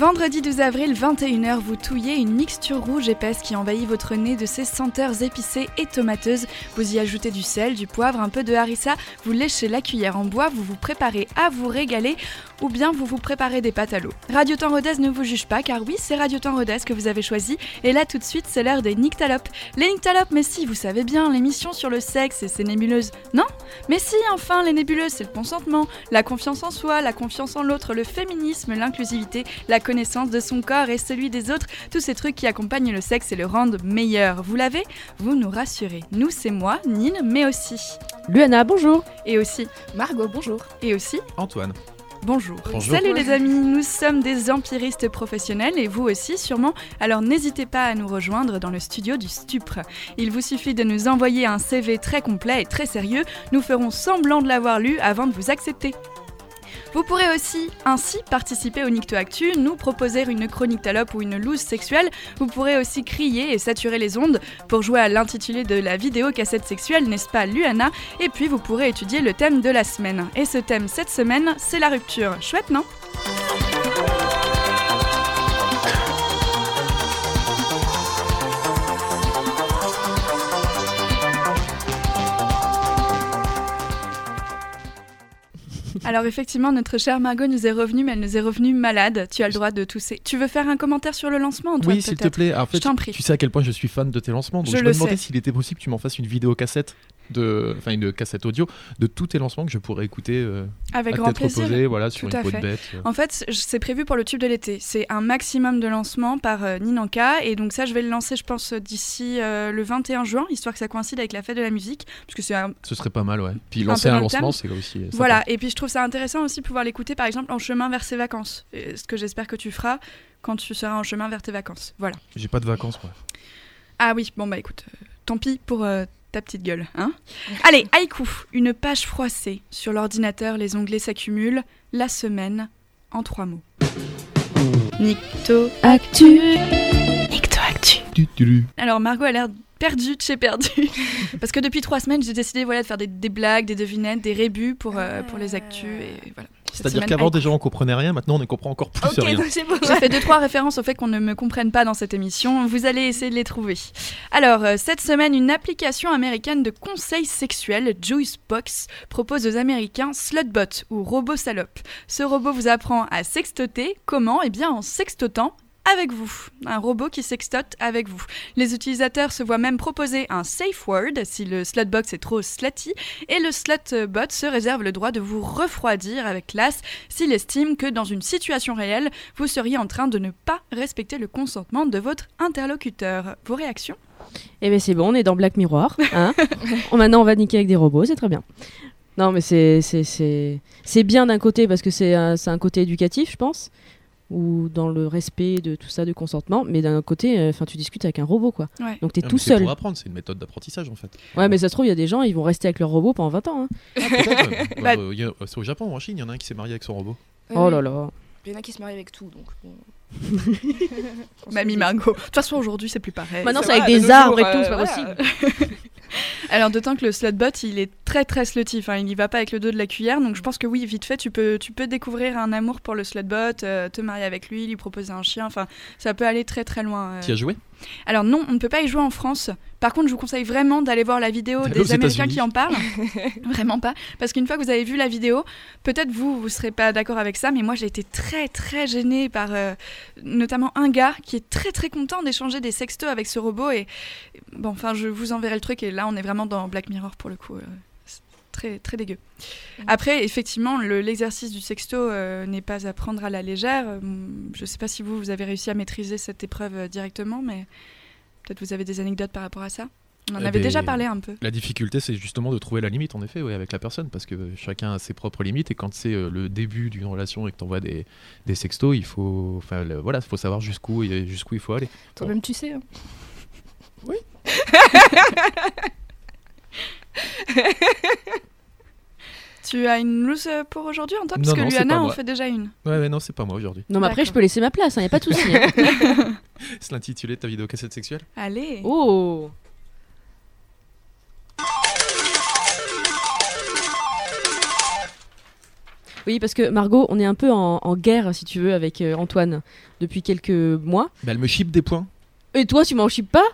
Vendredi 12 avril, 21h, vous touillez une mixture rouge épaisse qui envahit votre nez de ses senteurs épicées et tomateuses. Vous y ajoutez du sel, du poivre, un peu de harissa, vous léchez la cuillère en bois, vous vous préparez à vous régaler ou bien vous vous préparez des pâtes à l'eau. Radio Temps Rodez ne vous juge pas car oui, c'est Radio Temps Rodez que vous avez choisi et là tout de suite, c'est l'heure des Nyctalopes. Les Nyctalopes, mais si, vous savez bien, l'émission sur le sexe et ses nébuleuses. Non? Mais si, enfin, les nébuleuses, c'est le consentement, la confiance en soi, la confiance en l'autre, le féminisme, l'inclusivité, la connaissance de son corps et celui des autres, tous ces trucs qui accompagnent le sexe et le rendent meilleur. Vous l'avez? Vous nous rassurez. Nous, c'est moi, Nine, mais aussi. Luana, bonjour. Et aussi. Margot, bonjour. Et aussi. Antoine. Bonjour. Salut les amis, nous sommes des empiristes professionnels et vous aussi sûrement, alors n'hésitez pas à nous rejoindre dans le studio du Stupre. Il vous suffit de nous envoyer un CV très complet et très sérieux, nous ferons semblant de l'avoir lu avant de vous accepter. Vous pourrez aussi ainsi participer au Nicto Actu, nous proposer une chronique talope ou une loose sexuelle. Vous pourrez aussi crier et saturer les ondes pour jouer à l'intitulé de la vidéo cassette sexuelle, n'est-ce pas Luana? Et puis vous pourrez étudier le thème de la semaine. Et ce thème cette semaine, c'est la rupture. Chouette, non? Alors effectivement, notre chère Margot nous est revenue, mais elle nous est revenue malade. Tu as le droit de tousser. Tu veux faire un commentaire sur le lancement, Antoine Oui, s'il te plaît. En fait, je t'en prie. Tu sais à quel point je suis fan de tes lancements, donc je, je, me demandais s'il était possible que tu m'en fasses une vidéo cassette de, enfin une cassette audio de tous tes lancements que je pourrais écouter euh, Avec à grand plaisir. reposée, voilà, sur Tout une peau fait. de bête. euh. En fait, c'est prévu pour le tube de l'été. C'est un maximum de lancements par euh, Ninanka. Et donc ça, je vais le lancer, je pense, d'ici euh, le 21 juin, histoire que ça coïncide avec la fête de la musique. Parce que c'est un- Ce serait pas mal, ouais. Puis lancer un, lancement, c'est aussi. Voilà, et puis je trouve ça intéressant aussi de pouvoir l'écouter par exemple en chemin vers ses vacances. Et ce que j'espère que tu feras quand tu seras en chemin vers tes vacances. Voilà. J'ai pas de vacances, moi. Ah oui, bon bah écoute, tant pis pour ta petite gueule, hein Allez, haïku, une page froissée. Sur l'ordinateur, les onglets s'accumulent. La semaine, en trois mots. Nicto Actu. Alors Margot a l'air perdue de chez perdue. Parce que depuis trois semaines, j'ai décidé voilà, de faire des, des blagues, des devinettes, des rébus pour, euh, pour les actus. Et voilà. C'est-à-dire qu'avant, déjà, on comprenait rien. Maintenant, on ne comprend encore plus rien. bon. J'ai fait deux trois références au fait qu'on ne me comprenne pas dans cette émission. Vous allez essayer de les trouver. Alors euh, cette semaine, une application américaine de conseils sexuels, Juicebox, propose aux Américains Slutbot ou robot salope. Ce robot vous apprend à sextoter. Comment? Eh bien en sextotant. Avec vous, un robot qui sextote avec vous. Les utilisateurs se voient même proposer un safe word si le slutbox est trop slutty, et le slutbot se réserve le droit de vous refroidir avec classe s'il estime que dans une situation réelle, vous seriez en train de ne pas respecter le consentement de votre interlocuteur. Vos réactions? Eh ben c'est bon, on est dans Black Mirror. Hein Maintenant, on va niquer avec des robots, c'est très bien. Non, mais c'est c'est- c'est c'est bien d'un côté parce que c'est un, c'est un côté éducatif, je pense, ou dans le respect de tout ça, du consentement. Mais d'un autre côté, euh, enfin, tu discutes avec un robot, quoi. Ouais. Donc t'es Non, tout mais c'est seul. pour apprendre, c'est une méthode d'apprentissage en fait. Ouais, mais ça se trouve, il y a des gens, ils vont rester avec leur robot pendant 20 ans. hein. Peut-être, euh, Bah- euh, a- c'est au Japon ou en Chine, il y en a un qui s'est marié avec son robot. Oh là là. Il y en a qui se marient avec tout, donc. Mamie Margot. De toute façon, aujourd'hui, c'est plus pareil. Maintenant, c'est c'est avec vrai, de des arbres jours, et tout, euh, c'est pas voilà. possible. Alors, d'autant que le slutbot, il est très très slutty. Enfin, il n'y va pas avec le dos de la cuillère. Donc, je pense que oui, vite fait, tu peux, tu peux découvrir un amour pour le slutbot, euh, te marier avec lui, lui proposer un chien. Enfin, ça peut aller très très loin. euh. Qui a joué? Alors non, on ne peut pas y jouer en France. Par contre, je vous conseille vraiment d'aller voir la vidéo des Américains qui en parlent. vraiment pas. Parce qu'une fois que vous avez vu la vidéo, peut-être vous, vous serez pas d'accord avec ça, mais moi j'ai été très très gênée par euh, notamment un gars qui est très très content d'échanger des sextos avec ce robot. Et bon, enfin, je vous enverrai le truc. Et là, on est vraiment dans Black Mirror pour le coup. euh, c'est Très, très dégueu. Après, effectivement, le- l'exercice du sexto euh, n'est pas à prendre à la légère. Euh, Je ne sais pas si vous, vous avez réussi à maîtriser cette épreuve euh, directement, mais peut-être vous avez des anecdotes par rapport à ça. On en Eh avait ben, déjà parlé un peu. La difficulté, c'est justement de trouver la limite, en effet, ouais, avec la personne, parce que chacun a ses propres limites, et quand c'est euh, le début d'une relation et que tu envoies des, des sextos, il faut, enfin, le- voilà, faut savoir jusqu'où jusqu'où il faut aller. Toi-même, tu sais. hein. Tu as une loose pour aujourd'hui, Antoine Non, Parce que non, Luana en moi. fait déjà une. Ouais, ouais, non, c'est pas moi aujourd'hui. Non, mais après, je peux laisser ma place, il n'y a pas de souci. hein. C'est l'intitulé de ta vidéo cassette sexuelle? Allez Oh Oui, parce que Margot, on est un peu en, en guerre, si tu veux, avec euh, Antoine depuis quelques mois. Bah, elle me chip des points. Et toi, tu m'en chippes pas?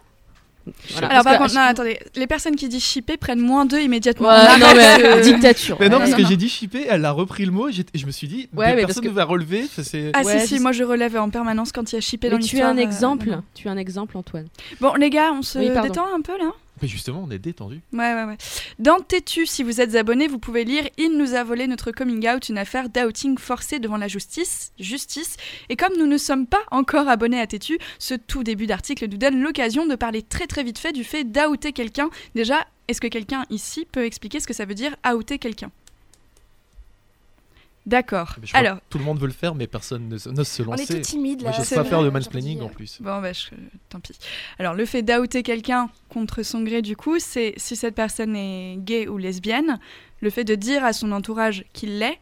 Voilà. Alors, par contre, non, attendez, les personnes qui disent shipper prennent moins 2 immédiatement. Ouais, On non, mais euh, dictature. Mais non, Ouais, parce non, que j'ai dit chipper, elle a repris le mot et, je me suis dit, Ouais, mais personne que- ne va relever. Ah Ouais, si, si, moi je relève en permanence quand il y a shippé dans Mais tu l'histoire. as un euh, exemple, tu as un exemple, Antoine. Bon, les gars, on se Oui, détend un peu là? Mais justement, on est détendu. Ouais, ouais, ouais. Dans Tétu, si vous êtes abonné, vous pouvez lire Il nous a volé notre coming out, une affaire d'outing forcé devant la justice. justice. Et comme nous ne sommes pas encore abonnés à Tétu, ce tout début d'article nous donne l'occasion de parler très très vite fait du fait d'outer quelqu'un. Déjà, est-ce que quelqu'un ici peut expliquer ce que ça veut dire outer quelqu'un? D'accord. Je Alors, tout le monde veut le faire, mais personne ne, n'ose se On est lancer. tout timide là. Moi, c'est pas vrai, faire de mansplaining en euh, plus. Bon, bah, je- tant pis. Alors, le fait d'outer quelqu'un contre son gré, du coup, c'est si cette personne est gay ou lesbienne, le fait de dire à son entourage qu'il l'est,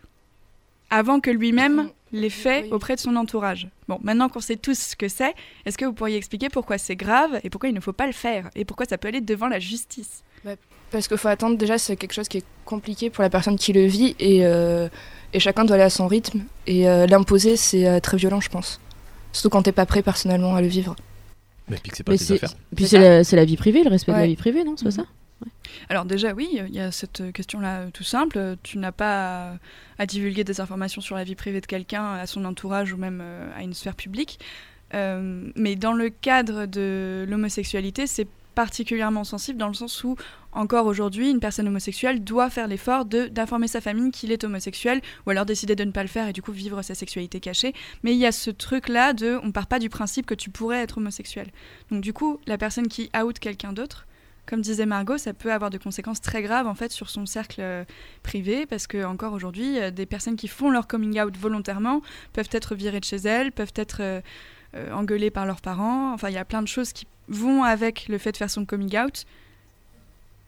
avant que lui-même l'ait fait auprès de son entourage. Bon, maintenant qu'on sait tous ce que c'est, est-ce que vous pourriez expliquer pourquoi c'est grave et pourquoi il ne faut pas le faire et pourquoi ça peut aller devant la justice? Parce qu'il faut attendre, déjà, c'est quelque chose qui est compliqué pour la personne qui le vit et, euh, et chacun doit aller à son rythme. Et euh, l'imposer, c'est euh, très violent, je pense. Surtout quand t'es pas prêt personnellement à le vivre. Mais puis que c'est pas Mais tes c'est affaires. puis C'est la, c'est la vie privée, le respect de la Ouais. vie privée, non C'est pas Mhm. ça? Alors déjà oui, il y a cette question-là euh, tout simple. Euh, Tu n'as pas à, à divulguer des informations sur la vie privée de quelqu'un à son entourage ou même euh, à une sphère publique. Euh, mais dans le cadre de l'homosexualité, c'est particulièrement sensible dans le sens où encore aujourd'hui, une personne homosexuelle doit faire l'effort de d'informer sa famille qu'il est homosexuel ou alors décider de ne pas le faire et du coup vivre sa sexualité cachée. Mais il y a ce truc-là de on part pas du principe que tu pourrais être homosexuel. Donc du coup, la personne qui out quelqu'un d'autre, comme disait Margot, ça peut avoir de conséquences très graves en fait sur son cercle euh, privé parce que encore aujourd'hui, euh, des personnes qui font leur coming out volontairement peuvent être virées de chez elles, peuvent être euh, engueulées par leurs parents. Enfin, il y a plein de choses qui vont avec le fait de faire son coming out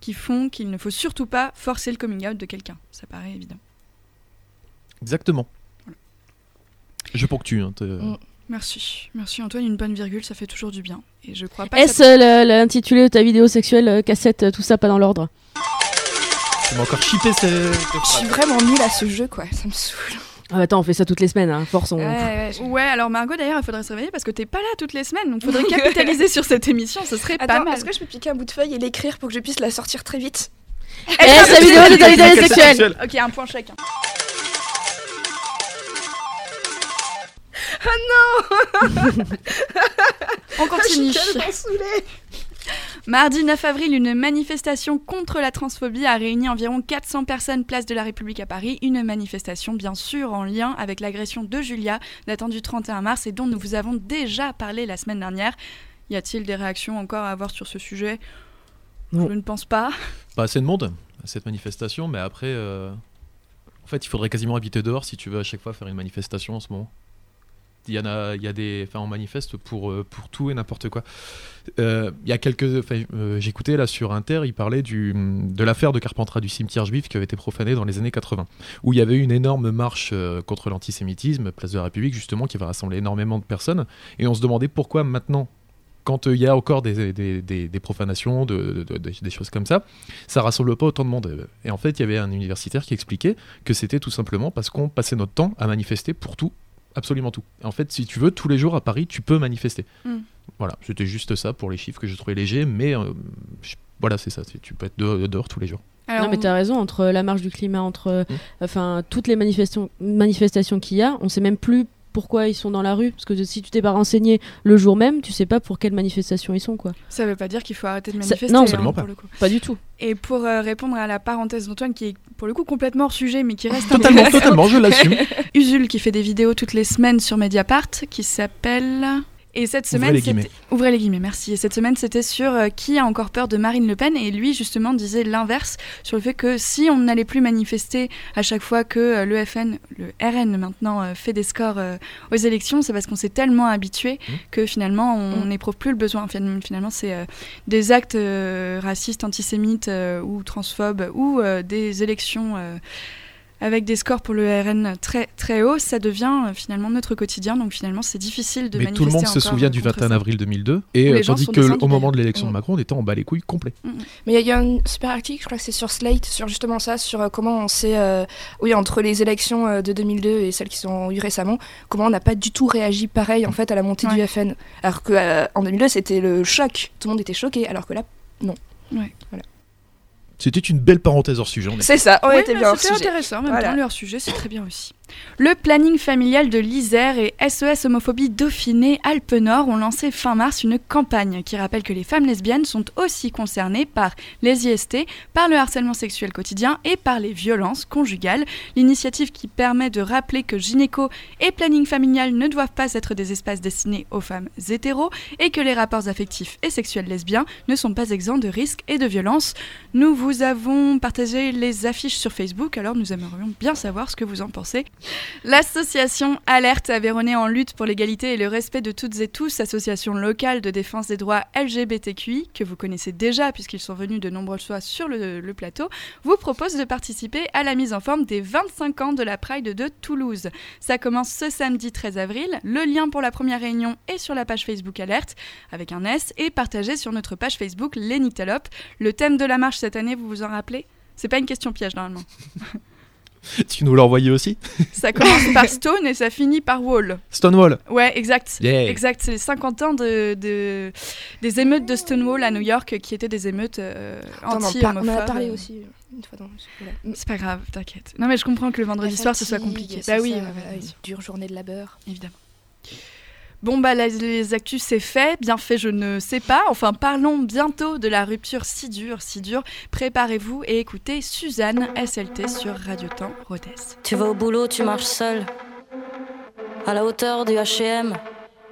qui font qu'il ne faut surtout pas forcer le coming out de quelqu'un. Ça paraît évident. Exactement. Je ponctue. Hein, Mm. Merci, merci Antoine, une bonne virgule, ça fait toujours du bien. Et je crois pas. Est-ce ça- euh, l'intitulé de ta vidéo sexuelle, euh, cassette, tout ça pas dans l'ordre? Tu m'as encore chippé. Je suis vraiment nulle à ce jeu, quoi. Ça me saoule. Ah, Attends, on fait ça toutes les semaines, hein. force. On... Ouais, ouais, je- Ouais, alors Margot d'ailleurs, il faudrait se réveiller parce que t'es pas là toutes les semaines, donc faudrait capitaliser sur cette émission, ce serait pas Attends, mal. est-ce que je peux piquer un bout de feuille et l'écrire pour que je puisse la sortir très vite? Eh, sa vidéo de ta vidéo sexuelle Ok, un point chacun. On continue. Je suis tellement saoulée. Mardi 9 avril, une manifestation contre la transphobie a réuni environ 400 personnes place de la République à Paris. Une manifestation bien sûr en lien avec l'agression de Julia datant du 31 mars et dont nous vous avons déjà parlé la semaine dernière. Y a-t-il des réactions encore à avoir sur ce sujet? Non. Je ne pense pas. Pas assez de monde à cette manifestation, mais après. euh, En fait, il faudrait quasiment habiter dehors si tu veux à chaque fois faire une manifestation en ce moment. Il y en a, il y a des, enfin, on manifeste pour euh, pour tout et n'importe quoi. Euh, Il y a quelques, euh, j'écoutais là sur Inter, il parlait du de l'affaire de Carpentras du cimetière juif qui avait été profané dans les années 80, où il y avait eu une énorme marche contre l'antisémitisme, place de la République justement, qui avait rassemblé énormément de personnes, et on se demandait pourquoi maintenant, quand il y a encore des, des, profanations, de, de- de- des choses comme ça, ça rassemble pas autant de monde. Et en fait, il y avait un universitaire qui expliquait que c'était tout simplement parce qu'on passait notre temps à manifester pour tout, absolument tout. En fait, si tu veux, tous les jours à Paris, tu peux manifester. Mm. Voilà, c'était juste ça pour les chiffres que je trouvais légers, mais euh, je- voilà, c'est ça. c'est- Tu peux être dehors, dehors tous les jours. Alors, non, mais t'as raison, entre la marche du climat, entre euh, Mm. enfin toutes les manifestations, manifestations qu'il y a, on sait même plus pourquoi ils sont dans la rue. Parce que si tu t'es pas renseigné le jour même, tu sais pas pour quelle manifestation ils sont, quoi. ça veut pas dire qu'il faut arrêter de Ça- manifester. non, hein, absolument pour pas. le coup. Pas du tout. Et pour euh, répondre à la parenthèse d'Antoine, qui est pour le coup complètement hors sujet, mais qui reste Totalement, totalement, je l'assume. Usul qui fait des vidéos toutes les semaines sur Mediapart, qui s'appelle. Et cette Ouvrez semaine, les c'était- guillemets. ouvrez les guillemets, merci. Et cette semaine, c'était sur euh, qui a encore peur de Marine Le Pen. Et lui, justement, disait l'inverse sur le fait que si on n'allait plus manifester à chaque fois que euh, le FN, le RN maintenant, euh, fait des scores euh, aux élections, c'est parce qu'on s'est tellement habitué Mmh. que finalement, on Mmh. n'éprouve plus le besoin. Enfin, finalement, c'est euh, des actes euh, racistes, antisémites euh, ou transphobes ou euh, des élections. Avec des scores pour le RN très très hauts, ça devient euh, finalement notre quotidien. Donc finalement, c'est difficile de Mais manifester tout le monde se souvient du contre 21 ça. avril 2002, Où et euh, tandis que au moment de l'élection de Mm. Macron, on était en bas les couilles complet. Mais il y a- il y, a un super article, je crois que c'est sur Slate, sur justement ça, sur euh, comment on s'est, euh, oui, entre les élections de 2002 et celles qui sont eues récemment, comment on n'a pas du tout réagi pareil en fait à la montée du Ouais. FN. Alors que euh, en 2002 c'était le choc, tout le monde était choqué, alors que là, C'était une belle parenthèse hors sujet. on est- c'est ça, on Oui, était bien hors C'était sujet. intéressant, en même Voilà. temps, leur sujet, c'est très bien aussi. Le planning familial de l'Isère et SES Homophobie Dauphiné Alpes-Nord ont lancé fin mars une campagne qui rappelle que les femmes lesbiennes sont aussi concernées par les IST, par le harcèlement sexuel quotidien et par les violences conjugales. L'initiative qui permet de rappeler que gynéco et planning familial ne doivent pas être des espaces destinés aux femmes hétéros et que les rapports affectifs et sexuels lesbiens ne sont pas exempts de risques et de violences. Nous vous avons partagé les affiches sur Facebook, alors nous aimerions bien savoir ce que vous en pensez. L'association Alerte Aveyronais en lutte pour l'égalité et le respect de toutes et tous, association locale de défense des droits LGBTQI, que vous connaissez déjà puisqu'ils sont venus de nombreuses fois sur le, plateau, vous propose de participer à la mise en forme des 25 ans de la Pride de Toulouse. Ça commence ce samedi 13 avril. Le lien pour la première réunion est sur la page Facebook Alerte avec un S et partagé sur notre page Facebook Les Nyctalopes. Le thème de la marche cette année, vous vous en rappelez? C'est pas une question piège normalement. Tu nous l'as envoyé aussi Ça commence par Stone et ça finit par Wall. Stonewall. Ouais, exact. Yeah. Exact, c'est les 50 ans de, de- des émeutes de Stonewall à New York qui étaient des émeutes euh, anti-homophobes. on en a parlé aussi une fois dans. C'est pas grave, t'inquiète. Non mais je comprends que le vendredi soir ce soit compliqué. Bah oui, ça, ouais, ouais, dure journée de labeur. évidemment. Bon bah les, actus c'est fait, bien fait je ne sais pas. Enfin parlons bientôt de la rupture si dure, si dure. Préparez-vous et écoutez Suzanne SLT sur Radio Temps Rodez. Tu vas au boulot, tu marches seul. À la hauteur du HM,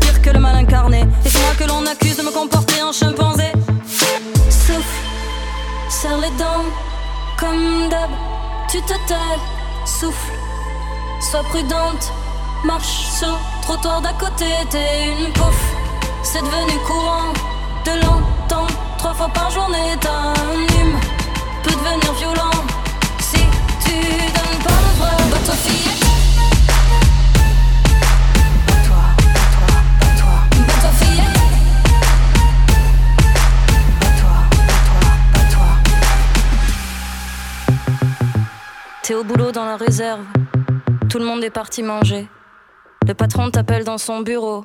Pire que le mal incarné. Et c'est moi que l'on accuse de me comporter en chimpanzé. Souffle, serre les dents, comme d'hab. Tu te tais, souffle, sois prudente. Marche sur le trottoir d'à côté, t'es une pouffe. C'est devenu courant de l'entendre trois fois par journée. T'as hume, peut devenir violent. Si tu donnes pas le vrai, bah T'es au boulot dans la réserve. Tout le monde est parti manger. Le patron t'appelle dans son bureau.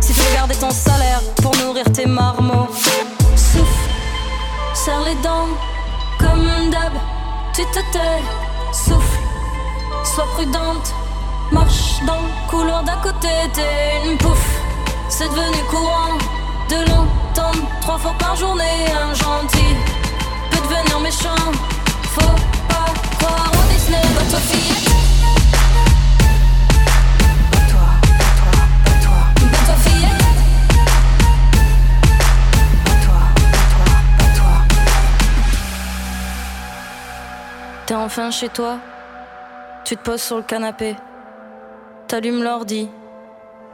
Si tu veux garder ton salaire pour nourrir tes marmots. Souffle, serre les dents, comme d'hab. Tu te tais, souffle, sois prudente. Marche dans le couloir d'à côté, t'es une pouffe. C'est devenu courant de l'entendre trois fois par journée. Un gentil peut devenir méchant. Faut pas croire au Disney, bah toi T'es enfin chez toi. Tu te poses sur le canapé. T'allumes l'ordi.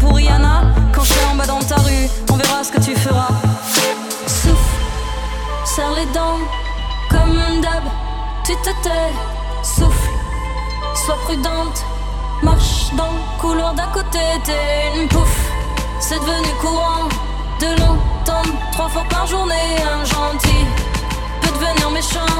pour Rihanna quand je suis en bas dans ta rue. On verra ce que tu feras. Souffle, serre les dents comme d'hab. Tu te tais, souffle, sois prudente. Marche dans le couloir d'à côté, t'es une pouffe. C'est devenu courant de l'entendre trois fois par journée. Un gentil peut devenir méchant.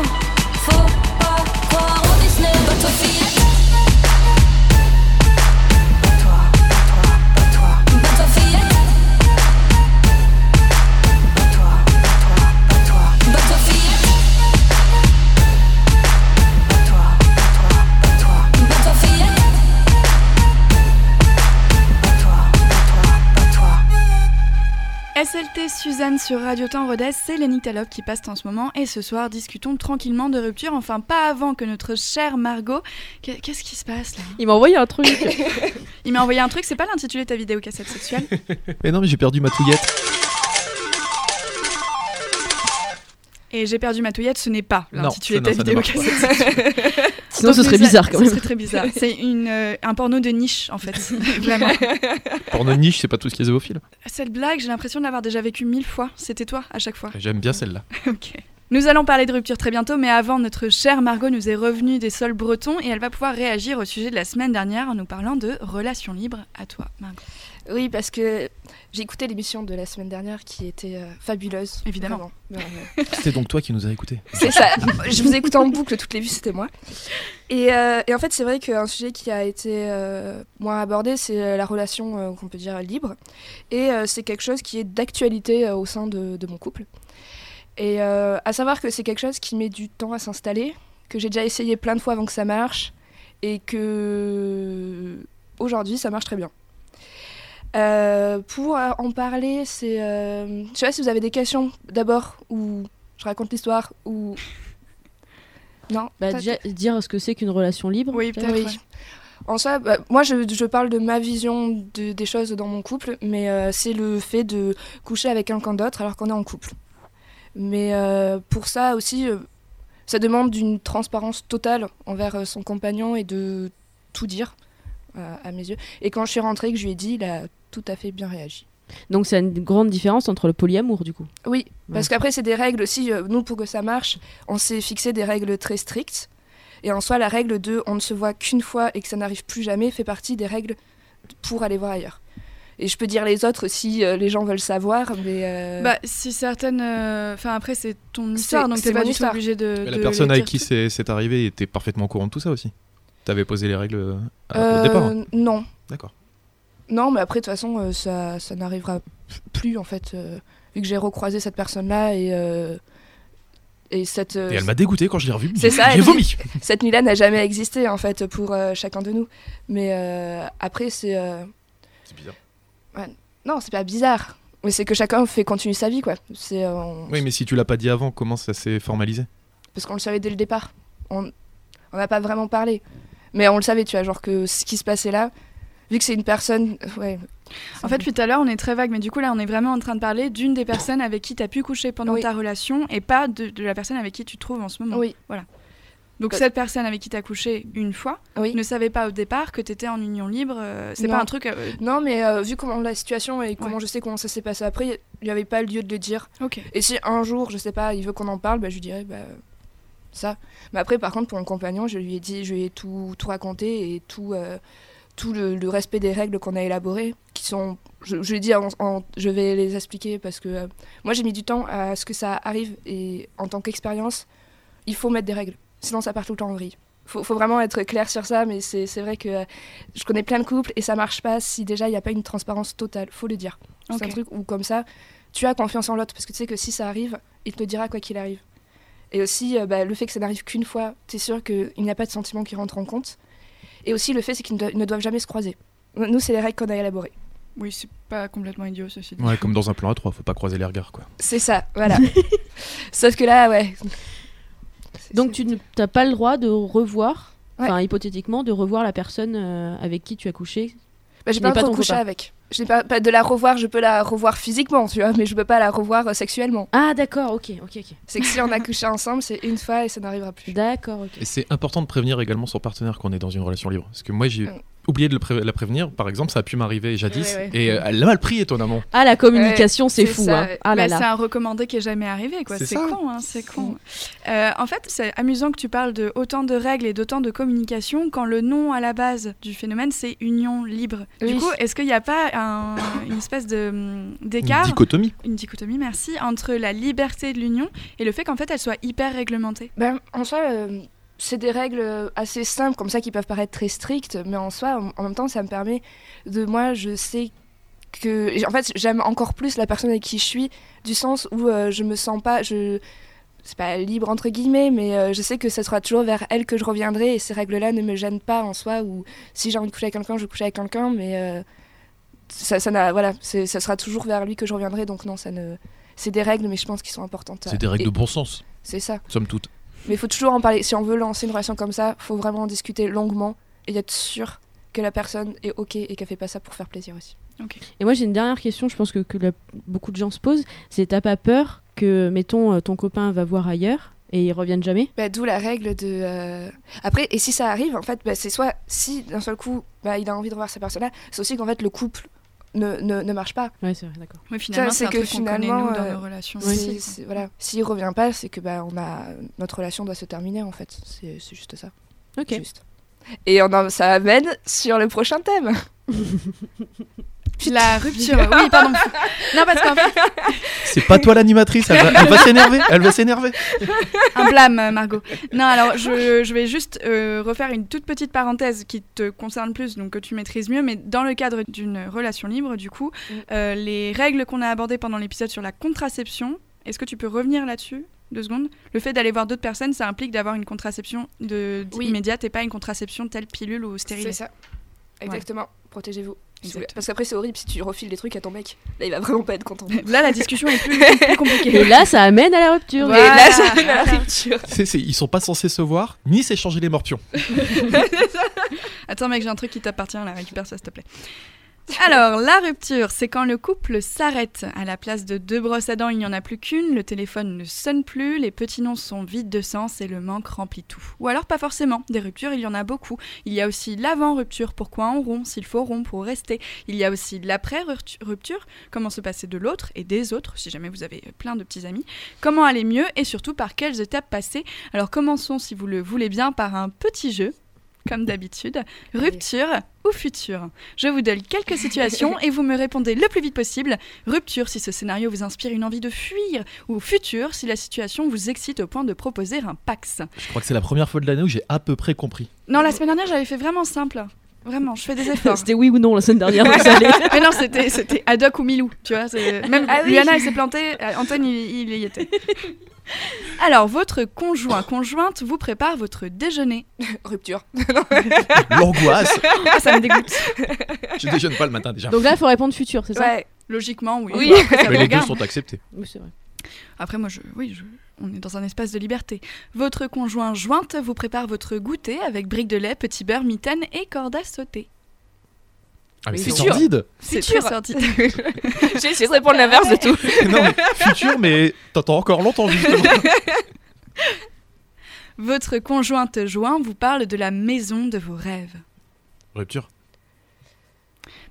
Suzanne sur Radio Temps Rodez, c'est Lenny Talop qui passe en ce moment et ce soir discutons tranquillement de rupture, enfin pas avant que notre chère Margot... Qu'est- Qu'est-ce qui se passe là? Il m'a envoyé un truc. Il m'a envoyé un truc, c'est pas l'intitulé de ta vidéo cassette sexuelle? Mais non, mais j'ai perdu ma touillette. Et j'ai perdu ma touillette, ce n'est pas l'intitulé de ta non, vidéo ça ne Sinon, ce serait bizarre quand Ce même. serait très bizarre. C'est une, euh, un porno de niche en fait, vraiment. Porno niche, c'est pas tout ce qui est zoophile. Cette blague, j'ai l'impression de l'avoir déjà vécue mille fois. C'était toi à chaque fois. J'aime bien celle-là. Ok. Nous allons parler de rupture très bientôt, mais avant, notre chère Margot nous est revenue des sols bretons et elle va pouvoir réagir au sujet de la semaine dernière en nous parlant de relations libres. À toi, Margot. Oui, parce que j'ai écouté l'émission de la semaine dernière qui était euh, fabuleuse. Évidemment. C'était donc toi qui nous as écoutés. C'est ça. Je vous écoute en boucle toutes les vues, c'était moi. Et, euh, et en fait, c'est vrai qu'un sujet qui a été euh, moins abordé, c'est la relation euh, qu'on peut dire libre. Et euh, c'est quelque chose qui est d'actualité euh, au sein de, de mon couple. Et euh, à savoir que c'est quelque chose qui met du temps à s'installer, que j'ai déjà essayé plein de fois avant que ça marche, et que aujourd'hui, ça marche très bien. Euh, pour euh, en parler, c'est. euh, je sais pas si vous avez des questions d'abord, ou je raconte l'histoire, ou. Non Bah, déjà, dire ce que c'est qu'une relation libre. Oui, peut-être. Oui. ouais. En soi, bah, moi je, je parle de ma vision de- des choses dans mon couple, mais euh, c'est le fait de coucher avec quelqu'un d'autre alors qu'on est en couple. Mais euh, pour ça aussi, euh, ça demande d'une transparence totale envers son compagnon et de tout dire euh, à mes yeux. Et quand je suis rentrée, que je lui ai dit, il a tout à fait bien réagi. Donc, c'est une grande différence entre le polyamour, du coup. Oui, parce qu'après, c'est des règles aussi. euh, nous, pour que ça marche, on s'est fixé des règles très strictes. Et en soi, la règle de on ne se voit qu'une fois et que ça n'arrive plus jamais fait partie des règles pour aller voir ailleurs. Et je peux dire les autres si euh, les gens veulent savoir, mais. euh, Bah, si certaines. euh, Enfin, après, c'est ton histoire, donc c'est t'es pas du tout obligé de. Mais la de personne avec qui c'est arrivé était parfaitement au courant de tout ça aussi. T'avais posé les règles euh, à- euh, au départ. hein. Non. D'accord. Non, mais après, de toute façon, euh, ça, ça n'arrivera plus, en fait, vu que j'ai recroisé cette personne-là et. et cette, Et elle m'a dégoûté quand je l'ai revue. C'est ça, J'ai vomi. cette nuit-là n'a jamais existé, en fait, pour euh, chacun de nous. Mais euh, après, c'est. euh, C'est bizarre. Non, c'est pas bizarre. Mais c'est que chacun fait continuer sa vie, quoi. C'est. on- Oui, mais si tu l'as pas dit avant, comment ça s'est formalisé? Parce qu'on le savait dès le départ. On n'a pas vraiment parlé. Mais on le savait, tu vois, genre que ce qui se passait là, vu que c'est une personne. Ouais. En fait, depuis tout à l'heure, on est très vague, mais du coup, là, on est vraiment en train de parler d'une des personnes avec qui tu as pu coucher pendant Oui. ta relation et pas de, de la personne avec qui tu te trouves en ce moment. Oui, Donc, Bah- cette personne avec qui tu as couché une fois oui. ne savait pas au départ que tu étais en union libre. euh, c'est pas un truc. euh, Non, mais euh, vu comment la situation et comment Ouais. je sais comment ça s'est passé après, il n'y avait pas lieu de le dire. Ok. Et si un jour, je sais pas, il veut qu'on en parle, bah, je lui dirais bah, ça. Mais après, par contre, pour mon compagnon, je lui ai dit, je lui ai tout, tout raconté et tout, euh, tout le, le respect des règles qu'on a élaborées, qui sont, je, je lui ai dit, en- en- je vais les expliquer parce que euh, moi j'ai mis du temps à ce que ça arrive et en tant qu'expérience, il faut mettre des règles, sinon ça part tout le temps en vrille. Faut, faut vraiment être clair sur ça, mais c'est c'est vrai que euh, je connais plein de couples et ça marche pas si déjà il n'y a pas une transparence totale. Faut le dire. C'est un truc où comme ça, tu as confiance en l'autre parce que tu sais que si ça arrive, il te le dira quoi qu'il arrive. Et aussi, euh, bah, le fait que ça n'arrive qu'une fois, tu es sûr qu'il n'y a pas de sentiment qui rentre en compte. Et aussi, le fait, c'est qu'ils ne, do- ne doivent jamais se croiser. Nous, c'est les règles qu'on a élaborées. Oui, c'est pas complètement idiot, ceci dit. Ouais, comme dans un plan A3, faut pas croiser les regards, quoi. C'est ça, voilà. Sauf que là, ouais. Donc, tu n'as pas le droit de revoir, Ouais. enfin, hypothétiquement, de revoir la personne euh, avec qui tu as couché. Bah, j'ai pas encore ton couché copain. avec. Je n'ai pas, pas de la revoir, je peux la revoir physiquement, tu vois, mais je peux pas la revoir euh, sexuellement. Ah, d'accord, ok, ok, ok. C'est que si on a couché ensemble, c'est une fois et ça n'arrivera plus. D'accord, ok. Et c'est important de prévenir également son partenaire qu'on est dans une relation libre. Parce que moi, j'ai Oublié de le pré- la prévenir, par exemple, ça a pu m'arriver jadis. Ouais, ouais. Et euh, elle l'a mal pris, étonnamment. Ah, la communication, c'est c'est fou. hein. Ah là Bah, C'est un recommandé qui est jamais arrivé, quoi. C'est con, hein, c'est con. Euh, en fait, c'est amusant que tu parles de autant de règles et d'autant de communication quand le nom à la base du phénomène c'est union libre. Du coup, est-ce qu'il n'y a pas un- une espèce de hum, Une d'écart, dichotomie. une dichotomie, merci, entre la liberté de l'union et le fait qu'en fait elle soit hyper réglementée? Ben, en soi, euh, c'est des règles euh, assez simples, comme ça, qui peuvent paraître très strictes, mais en soi, en, en même temps, ça me permet de. Moi, je sais que. En fait, j'aime encore plus la personne avec qui je suis, du sens où euh, je me sens pas. Je, c'est pas libre entre guillemets, mais euh, je sais que ce sera toujours vers elle que je reviendrai et ces règles-là ne me gênent pas en soi. Ou si j'ai envie de coucher avec quelqu'un, je couche avec quelqu'un, mais euh, ça, ça n'a, voilà, ça sera toujours vers lui que je reviendrai. Donc non, ça ne, c'est des règles, mais je pense qu'ils sont importantes. C'est des règles Et de bon sens, C'est ça. somme toute. Mais il faut toujours en parler. Si on veut lancer une relation comme ça, faut vraiment en discuter longuement et être sûr que la personne est ok et qu'elle fait pas ça pour faire plaisir aussi. Et moi, j'ai une dernière question, je pense que, que la- beaucoup de gens se posent. C'est t'as pas peur que, mettons, euh, ton copain va voir ailleurs et il revienne jamais? Bah, D'où la règle de. euh, Après, et si ça arrive, en fait, bah, c'est soit si d'un seul coup bah, il a envie de revoir cette personne-là, c'est aussi qu'en fait le couple ne, ne, ne marche pas. Ouais, c'est vrai, d'accord. Oui, finalement, c'est que finalement, nous dans euh, nos relations. Si- aussi, quoi. c'est- voilà. S'il revient pas, c'est que bah, on a notre relation doit se terminer en fait. C'est c'est juste ça. Ok. Juste. Et on en- ça amène sur le prochain thème. La rupture, oui, pardon. Non, parce qu'en fait, C'est pas toi l'animatrice, elle va, elle va s'énerver. Elle va s'énerver. un blâme, Margot. Non, alors je, je vais juste euh, refaire une toute petite parenthèse qui te concerne plus, donc que tu maîtrises mieux, mais dans le cadre d'une relation libre, du coup, Mm. euh, les règles qu'on a abordées pendant l'épisode sur la contraception, est-ce que tu peux revenir là-dessus deux secondes? Le fait d'aller voir d'autres personnes, ça implique d'avoir une contraception de, Oui. immédiate et pas une contraception telle pilule ou C'est stérile. ça. Exactement. Protégez-vous. S'il vous plaît. Exact. Parce qu'après, c'est horrible si tu refiles des trucs à ton mec. Là, il va vraiment pas être content. Là, la discussion est plus, plus compliquée. Et là, ça amène à la rupture. Voilà. Et là, c'est la rupture. Ils sont pas censés se voir, ni s'échanger les morpions. Attends, mec, j'ai un truc qui t'appartient, là, récupère ça, s'il te plaît. Alors, la rupture, c'est quand le couple s'arrête. À la place de deux brosses à dents, il n'y en a plus qu'une, le téléphone ne sonne plus, les petits noms sont vides de sens et le manque remplit tout. Ou alors pas forcément, des ruptures, il y en a beaucoup. Il y a aussi l'avant-rupture, pourquoi on rompt, s'il faut rompre pour rester. Il y a aussi l'après-rupture, comment se passer de l'autre et des autres, si jamais vous avez plein de petits amis? Comment aller mieux et surtout par quelles étapes passer? Alors commençons, si vous le voulez bien, par un petit jeu. Comme d'habitude, rupture ou futur. Je vous donne quelques situations et vous me répondez le plus vite possible. Rupture si ce scénario vous inspire une envie de fuir, ou futur si la situation vous excite au point de proposer un pax. Je crois que c'est la première fois de l'année où j'ai à peu près compris. Non, la semaine dernière j'avais fait vraiment simple. Vraiment, je fais des efforts. C'était oui ou non la semaine dernière. Mais non, c'était c'était Haddock ou Milou, tu vois. c'est- Même Ah oui. Luana, elle s'est plantée, euh, Antoine, il, il y était. Alors, votre conjoint, conjointe vous prépare votre déjeuner. Rupture. L'angoisse. Ah, ça me dégoûte. Je déjeune pas le matin déjà. Donc là, il faut répondre futur, c'est ça? Ouais. Logiquement, oui. Oui. Après, ça Mais vous les deux regarde. sont acceptés. Oui, c'est vrai. Après, moi, je, oui, je, on est dans un espace de liberté. Votre conjoint jointe vous prépare votre goûter avec briques de lait, petit beurre, mitaine et corde à sauter. Ah, mais c'est sordide. C'est très sordide. J'ai essayé de répondre l'inverse de tout. non, mais futur, mais t'entends encore longtemps justement. Votre conjointe joint vous parle de la maison de vos rêves. Rupture.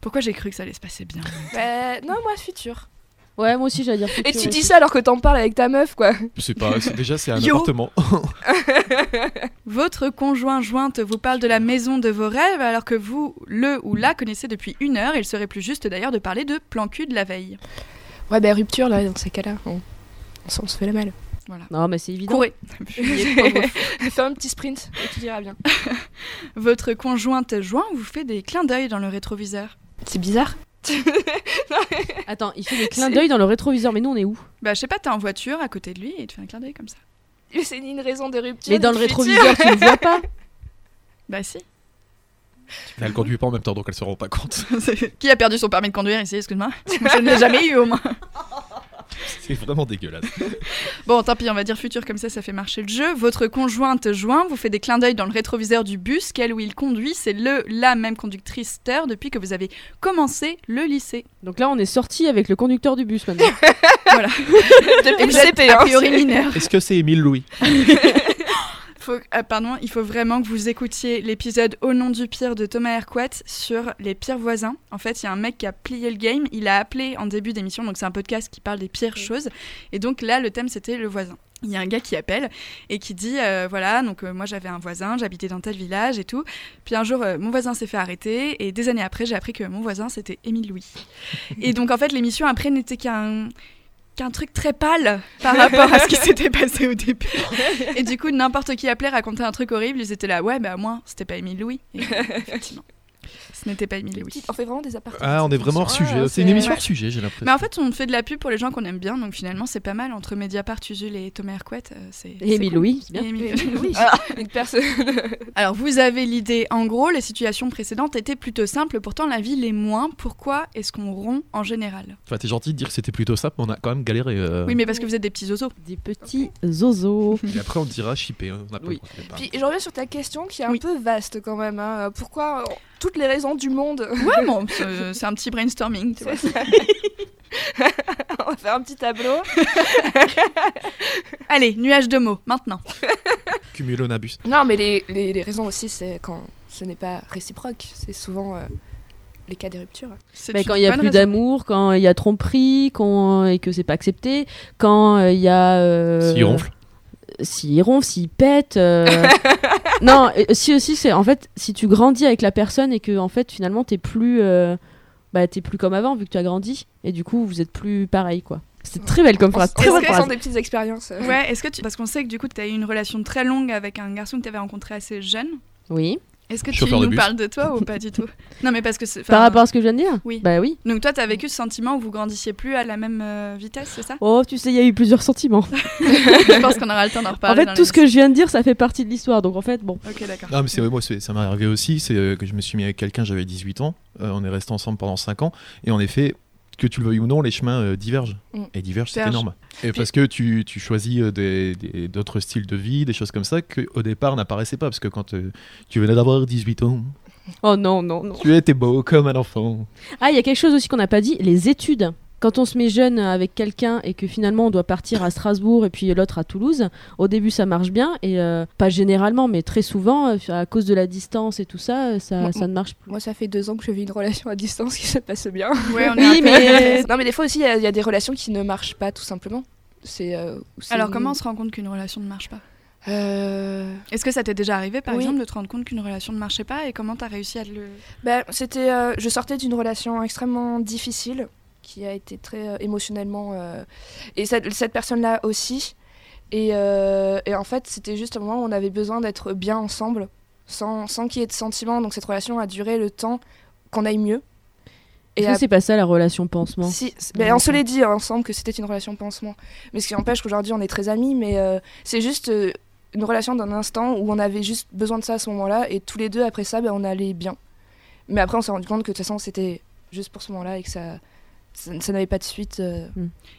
Pourquoi j'ai cru que ça allait se passer bien? Bah, non, moi, futur. Ouais, moi aussi, j'allais dire. Et tu dis ça alors que t'en parles avec ta meuf, quoi. C'est pas. c'est- Déjà, c'est un Yo. appartement. Votre conjoint jointe vous parle de la maison de vos rêves alors que vous, le ou la connaissez depuis une heure. Il serait plus juste d'ailleurs de parler de plan cul de la veille. Ouais, bah, rupture, là, dans ces cas-là. On, on se- on se fait la mal. Voilà. Non, mais c'est évident. Courez. Fais un petit sprint et tu diras bien. Votre conjointe joint vous fait des clins d'œil dans le rétroviseur. C'est bizarre. Attends, il fait des clins d'œil dans le rétroviseur, mais nous, on est où Bah, je sais pas, t'es en voiture à côté de lui et il te fait un clin d'œil comme ça. C'est ni une raison de rupture. Mais dans le rétroviseur, tu le vois pas Bah, si. Elle conduit pas en même temps, donc elle se rend pas compte. Qui a perdu son permis de conduire ici, excuse-moi Je ne l'ai jamais eu au moins. C'est vraiment dégueulasse. Bon, tant pis, on va dire futur comme ça, ça fait marcher le jeu. Votre conjointe joint vous fait des clins d'œil dans le rétroviseur du bus, qu'elle ou il conduit. C'est le, la même conductrice terre depuis que vous avez commencé le lycée. Donc là, on est sorti avec le conducteur du bus maintenant. Voilà. Depuis le CP, a hein. priori mineur. Est-ce que c'est Émile Louis? Faut, pardon, il faut vraiment que vous écoutiez l'épisode Au nom du pire de Thomas Hercouet sur les pires voisins. En fait, il y a un mec qui a plié le game. Il a appelé en début d'émission, donc c'est un podcast qui parle des pires choses. Et donc là, le thème c'était le voisin. Il y a un gars qui appelle et qui dit euh, voilà donc euh, moi j'avais un voisin j'habitais dans tel village et tout puis un jour euh, mon voisin s'est fait arrêter et des années après j'ai appris que mon voisin c'était Émile Louis et donc en fait l'émission après n'était qu'un qu'un truc très pâle par rapport à ce qui s'était passé au début. Et du coup, n'importe qui appelait racontait un truc horrible, ils étaient là, ouais, bah moi, c'était pas Émile Louis. Et, effectivement. Ce n'était pas Émile Louis. On fait vraiment des apartés. Ah, on est vraiment hors sujet. C'est une émission hors sujet, j'ai l'impression. Mais en fait, on fait de la pub pour les gens qu'on aime bien, donc finalement, c'est pas mal. Entre Mediapart, Usul et Thomas Hercouet, euh, c'est. Et Émile cool. Louis, c'est Et bien. Louis. Ah, une personne. Alors, vous avez l'idée. En gros, les situations précédentes étaient plutôt simples, pourtant la vie l'est moins. Pourquoi est-ce qu'on rompt en général? Enfin, t'es gentil de dire que c'était plutôt simple, mais on a quand même galéré. euh, Oui, mais parce que vous êtes des petits oiseaux. Des petits zozos. Et après, on dira chipper. hein, On a pas Oui. Puis je reviens sur ta question qui est un Oui. peu vaste quand même. hein. Pourquoi toutes les raisons du monde Ouais, bon, c'est c'est un petit brainstorming, tu vois. C'est ça. On va faire un petit tableau. Allez, nuage de mots, maintenant. Cumulonabus. Non, mais les, les- les raisons aussi, c'est quand ce n'est pas réciproque. C'est souvent euh, les cas des ruptures. C'est Mais quand il y a plus d'amour, quand il y a tromperie, quand et que c'est pas accepté, quand euh, il y a euh, S'il ronfle. S'il ronfle, s'il pète. euh, non, si aussi c'est en fait si tu grandis avec la personne et que en fait finalement t'es plus euh, bah t'es plus comme avant vu que tu as grandi et du coup vous êtes plus pareil quoi. C'est très belle comme phrase. Très sent des petites expériences. euh? Ouais, est-ce que tu... Parce qu'on sait que du coup, tu as eu une relation très longue avec un garçon que tu avais rencontré assez jeune. Oui. Est-ce que tu nous bus. parles de toi ou pas du tout Non, mais parce que c'est. Par rapport à ce que je viens de dire. Oui. Bah oui. Donc toi, tu as vécu ce sentiment où vous grandissiez plus à la même euh, vitesse, c'est ça? Oh, tu sais, il y a eu plusieurs sentiments. Je pense qu'on aura le temps d'en En reparler. fait, dans tout ce que je viens de dire, ça fait partie de l'histoire. Donc en fait, bon. Ok, d'accord. Non, mais c'est moi, c'est- ça m'est arrivé aussi. C'est euh, que je me suis mis avec quelqu'un, j'avais 18 ans. euh, on est resté ensemble pendant 5 ans. Et en effet, que tu le veuilles ou non, les chemins euh, divergent. Mm. Et divergent, c'est énorme. Et parce que tu, tu choisis euh, d'autres styles de vie, des choses comme ça, qu'au départ n'apparaissaient pas. Parce que quand euh, tu venais d'avoir 18 ans, Oh non, non, non. tu étais beau comme un enfant. Ah, il y a quelque chose aussi qu'on n'a pas dit, les études. Quand on se met jeune avec quelqu'un et que finalement on doit partir à Strasbourg et puis l'autre à Toulouse, au début ça marche bien et euh, pas généralement mais très souvent euh, à cause de la distance et tout ça, euh, ça, Moi- ça ne marche plus. Moi, ça fait deux ans que je vis une relation à distance qui se passe bien. Ouais, on est un Oui, mais non, mais des fois aussi, il y, a- il y a des relations qui ne marchent pas, tout simplement. C'est. euh, Alors, une- comment on se rend compte qu'une relation ne marche pas Euh, Est-ce que ça t'est déjà arrivé, par Oui. exemple, de te rendre compte qu'une relation ne marchait pas et comment t'as réussi à le. Ben, c'était, euh, je sortais d'une relation extrêmement difficile qui a été très euh, émotionnellement euh, et cette, cette personne-là aussi. Et, euh, et en fait, c'était juste un moment où on avait besoin d'être bien ensemble, sans, sans qu'il y ait de sentiments. Donc cette relation a duré le temps qu'on aille mieux. Est-ce que c'est pas ça la relation pansement? Si, ben, on se l'est dit ensemble que c'était une relation pansement. Mais ce qui empêche qu'aujourd'hui on est très amis, mais euh, c'est juste euh, une relation d'un instant où on avait juste besoin de ça à ce moment-là, et tous les deux après ça, ben, on allait bien. Mais après on s'est rendu compte que de toute façon c'était juste pour ce moment-là et que ça, ça, ça n'avait pas de suite. euh.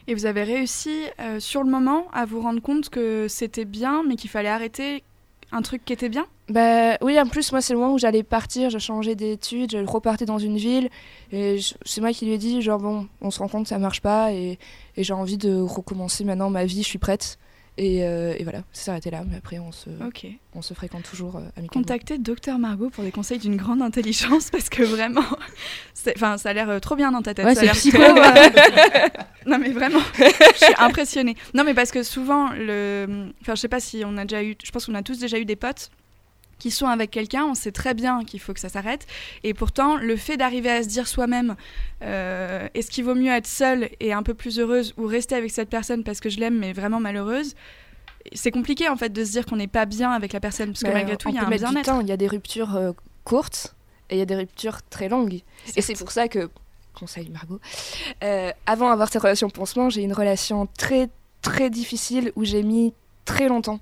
Et vous avez réussi, euh, sur le moment, à vous rendre compte que c'était bien, mais qu'il fallait arrêter un truc qui était bien? Bah oui, en plus moi c'est le moment où j'allais partir, je changeais d'études, je repartais dans une ville, et c'est moi qui lui ai dit genre bon, on se rend compte ça marche pas, et, et j'ai envie de recommencer maintenant ma vie, je suis prête. Et, euh, et voilà, ça s'est arrêté là, mais après on se, Ok. on se fréquente toujours euh, amicalement. Contactez Docteur Margot pour des conseils d'une grande intelligence parce que vraiment, c'est- enfin, ça a l'air euh, trop bien dans ta tête. Ouais, ça a c'est l'air psycho, non mais vraiment, je suis impressionnée. Non mais parce que souvent, le, enfin, je sais pas si on a déjà eu, je pense qu'on a tous déjà eu des potes qui sont avec quelqu'un, on sait très bien qu'il faut que ça s'arrête. Et pourtant, le fait d'arriver à se dire soi-même, euh, est-ce qu'il vaut mieux être seule et un peu plus heureuse ou rester avec cette personne parce que je l'aime mais vraiment malheureuse, c'est compliqué en fait de se dire qu'on n'est pas bien avec la personne parce que Mais, malgré tout, il y a un bien-être. il y a des ruptures euh, courtes et il y a des ruptures très longues. Et c'est pour ça que, conseil Margot, euh, avant d'avoir cette relation pansement, j'ai une relation très très difficile où j'ai mis très longtemps.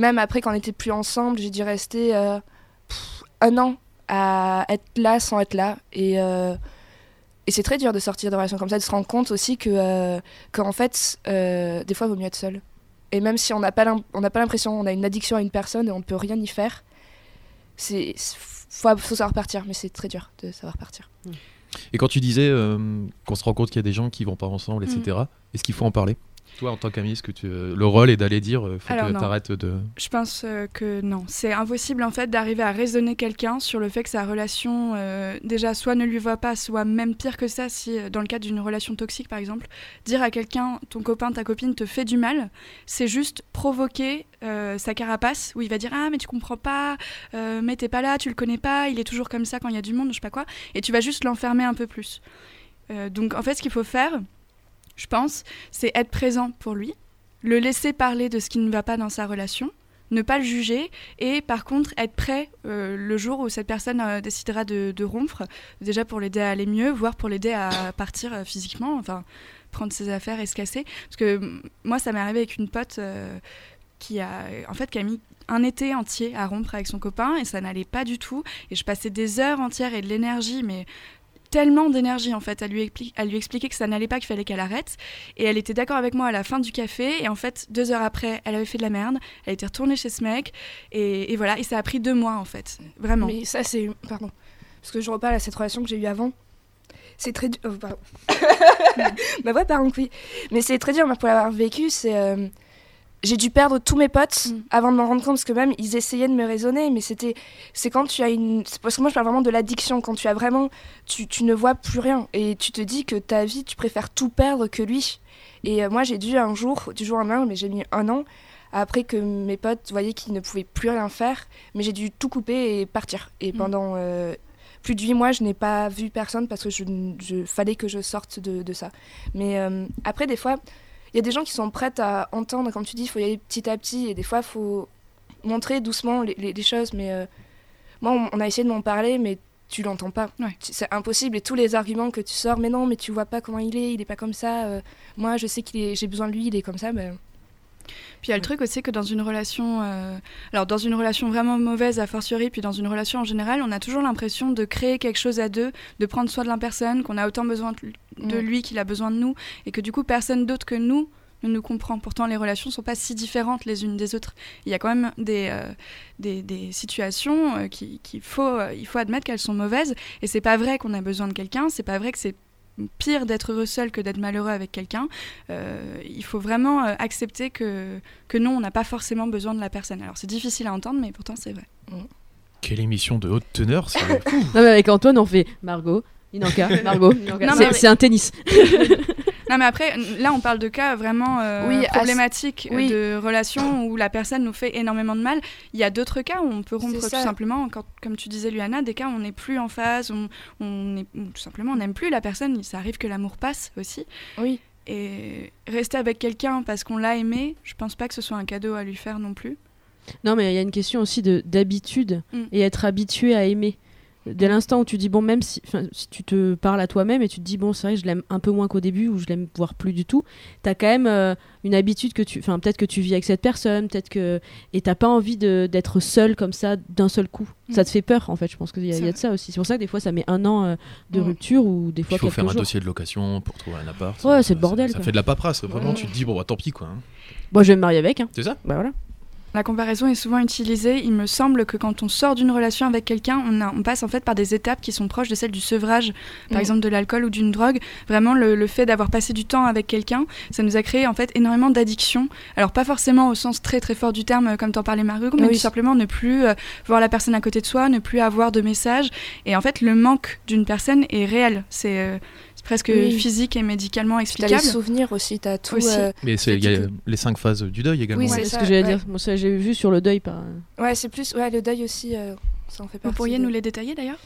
Même après, quand on n'était plus ensemble, j'ai dû rester euh, pff, un an à être là sans être là. Et, euh, et c'est très dur de sortir de relations comme ça, de se rendre compte aussi que, euh, qu'en fait, des fois, il vaut mieux être seul. Et même si on n'a pas l'impression, on a une addiction à une personne et on ne peut rien y faire, c'est faut, faut savoir partir, mais c'est très dur de savoir partir. Et quand tu disais euh, qu'on se rend compte qu'il y a des gens qui vont pas ensemble, etc., est-ce qu'il faut en parler? Toi, en tant qu'ami, ce que tu, le rôle est d'aller dire, euh, faut Alors, que non. tu arrêtes de. Je pense euh, que non, c'est impossible en fait d'arriver à raisonner quelqu'un sur le fait que sa relation euh, déjà soit ne lui va pas, soit même pire que ça si euh, dans le cadre d'une relation toxique par exemple, dire à quelqu'un ton copain, ta copine te fait du mal, c'est juste provoquer euh, sa carapace où il va dire ah mais tu comprends pas, euh, mais t'es pas là, tu le connais pas, il est toujours comme ça quand il y a du monde, je sais pas quoi, et tu vas juste l'enfermer un peu plus. Euh, donc en fait ce qu'il faut faire, je pense, c'est être présent pour lui, le laisser parler de ce qui ne va pas dans sa relation, ne pas le juger et par contre être prêt euh, le jour où cette personne euh, décidera de, rompre, déjà pour l'aider à aller mieux, voire pour l'aider à partir euh, physiquement, enfin prendre ses affaires et se casser. Parce que moi, ça m'est arrivé avec une pote qui a, en fait, qui a mis un été entier à rompre avec son copain et ça n'allait pas du tout. Et je passais des heures entières et de l'énergie, mais tellement d'énergie en fait à lui, expliquer que ça n'allait pas, qu'il fallait qu'elle arrête. Et elle était d'accord avec moi à la fin du café. Et en fait, deux heures après, elle avait fait de la merde. Elle était retournée chez ce mec. Et, voilà, et ça a pris deux mois en fait. Vraiment. Mais ça, c'est. Pardon. Parce que je reparle à cette relation que j'ai eue avant. C'est très dur. oh, pardon. Ma voix part en couille. Mais c'est très dur, pour l'avoir vécu. C'est. euh, J'ai dû perdre tous mes potes Mm. avant de m'en rendre compte, parce que même ils essayaient de me raisonner, mais c'était. C'est quand tu as une. c'est Parce que moi, je parle vraiment de l'addiction. Quand tu as vraiment. Tu, tu ne vois plus rien. Et tu te dis que ta vie, tu préfères tout perdre que lui. Et euh, moi, j'ai dû un jour, du jour au lendemain, mais j'ai mis un an, après que mes potes voyaient qu'ils ne pouvaient plus rien faire, mais j'ai dû tout couper et partir. Et Mm. pendant euh, plus de huit mois, je n'ai pas vu personne parce que je, je fallait que je sorte de, de ça. Mais euh, après, des fois, il y a des gens qui sont prêts à entendre, comme tu dis, il faut y aller petit à petit, et des fois, il faut montrer doucement les, les- les choses. Mais euh, moi, on, on a essayé de m'en parler, mais tu l'entends pas. Ouais. C'est impossible. Et tous les arguments que tu sors, mais non, mais tu vois pas comment il est, il est pas comme ça. euh, moi, je sais qu'il est, j'ai besoin de lui, il est comme ça. Ben, Puis il y a le truc aussi que dans une relation, euh, alors dans une relation vraiment mauvaise a fortiori, puis dans une relation en général, on a toujours l'impression de créer quelque chose à deux, de prendre soin de la personne, qu'on a autant besoin de Mm. lui qu'il a besoin de nous, et que du coup personne d'autre que nous ne nous comprend. Pourtant les relations sont pas si différentes les unes des autres. Il y a quand même des, euh, des, des situations euh, qui- qu'il faut, euh, il faut admettre qu'elles sont mauvaises, et c'est pas vrai qu'on a besoin de quelqu'un, c'est pas vrai que c'est pire d'être heureux seul que d'être malheureux avec quelqu'un. Euh, il faut vraiment euh, accepter que, que non, on n'a pas forcément besoin de la personne. Alors c'est difficile à entendre, mais pourtant c'est vrai. Quelle émission de haute teneur c'est- Non, mais avec Antoine, on fait Margot, Inanka, Margot, Inanka. Non, C'est- mais- C'est un tennis. Non, mais après, là, on parle de cas vraiment euh, Oui, problématiques euh, oui. de relations où la personne nous fait énormément de mal. Il y a d'autres cas où on peut rompre tout simplement, quand, comme tu disais, Luana, des cas où on n'est plus en phase, on, on est, ou tout simplement on n'aime plus la personne. Ça arrive que l'amour passe aussi. oui. Et rester avec quelqu'un parce qu'on l'a aimé, je pense pas que ce soit un cadeau à lui faire non plus. Non, mais il y a une question aussi de d'habitude Mm. et être habitué à aimer. Dès l'instant où tu dis, bon, même si, si tu te parles à toi-même et tu te dis, bon, c'est vrai, je l'aime un peu moins qu'au début ou je l'aime voire plus du tout, t'as quand même euh, une habitude que tu. Enfin, peut-être que tu vis avec cette personne, peut-être que. Et t'as pas envie de- d'être seul comme ça d'un seul coup. Mm. Ça te fait peur, en fait. Je pense qu'il y, a- y de ça aussi. C'est pour ça que des fois, ça met un an euh, de Mm. rupture ou des fois Il faut quelques faire un jours. dossier de location pour trouver un appart. Ouais, Ça- c'est le bordel, Ça, quoi. fait de la paperasse. Vraiment, Ouais. tu te dis, bon, bah tant pis, quoi. hein. Moi, je vais me marier avec. Hein. C'est ça Bah voilà. La comparaison est souvent utilisée. Il me semble que quand on sort d'une relation avec quelqu'un, on, passe en fait par des étapes qui sont proches de celles du sevrage, par Mm. exemple de l'alcool ou d'une drogue. Vraiment, le, le fait d'avoir passé du temps avec quelqu'un, ça nous a créé en fait énormément d'addictions. Alors pas forcément au sens très très fort du terme, euh, comme t'en parlais Margot, mais Oui. tout simplement ne plus euh, voir la personne à côté de soi, ne plus avoir de messages. Et en fait, le manque d'une personne est réel. C'est euh, c'est presque Oui. physique et médicalement Tu as les explicable. souvient aussi, tu as tout. Aussi. euh, Mais c'est- il y a les cinq phases du deuil également. Oui, c'est ce que j'allais ouais. dire. Moi, ça, j'ai vu sur le deuil par. Ouais, c'est plus. Ouais, le deuil aussi, euh, ça en fait Vous partie. pourriez de- nous les détailler d'ailleurs?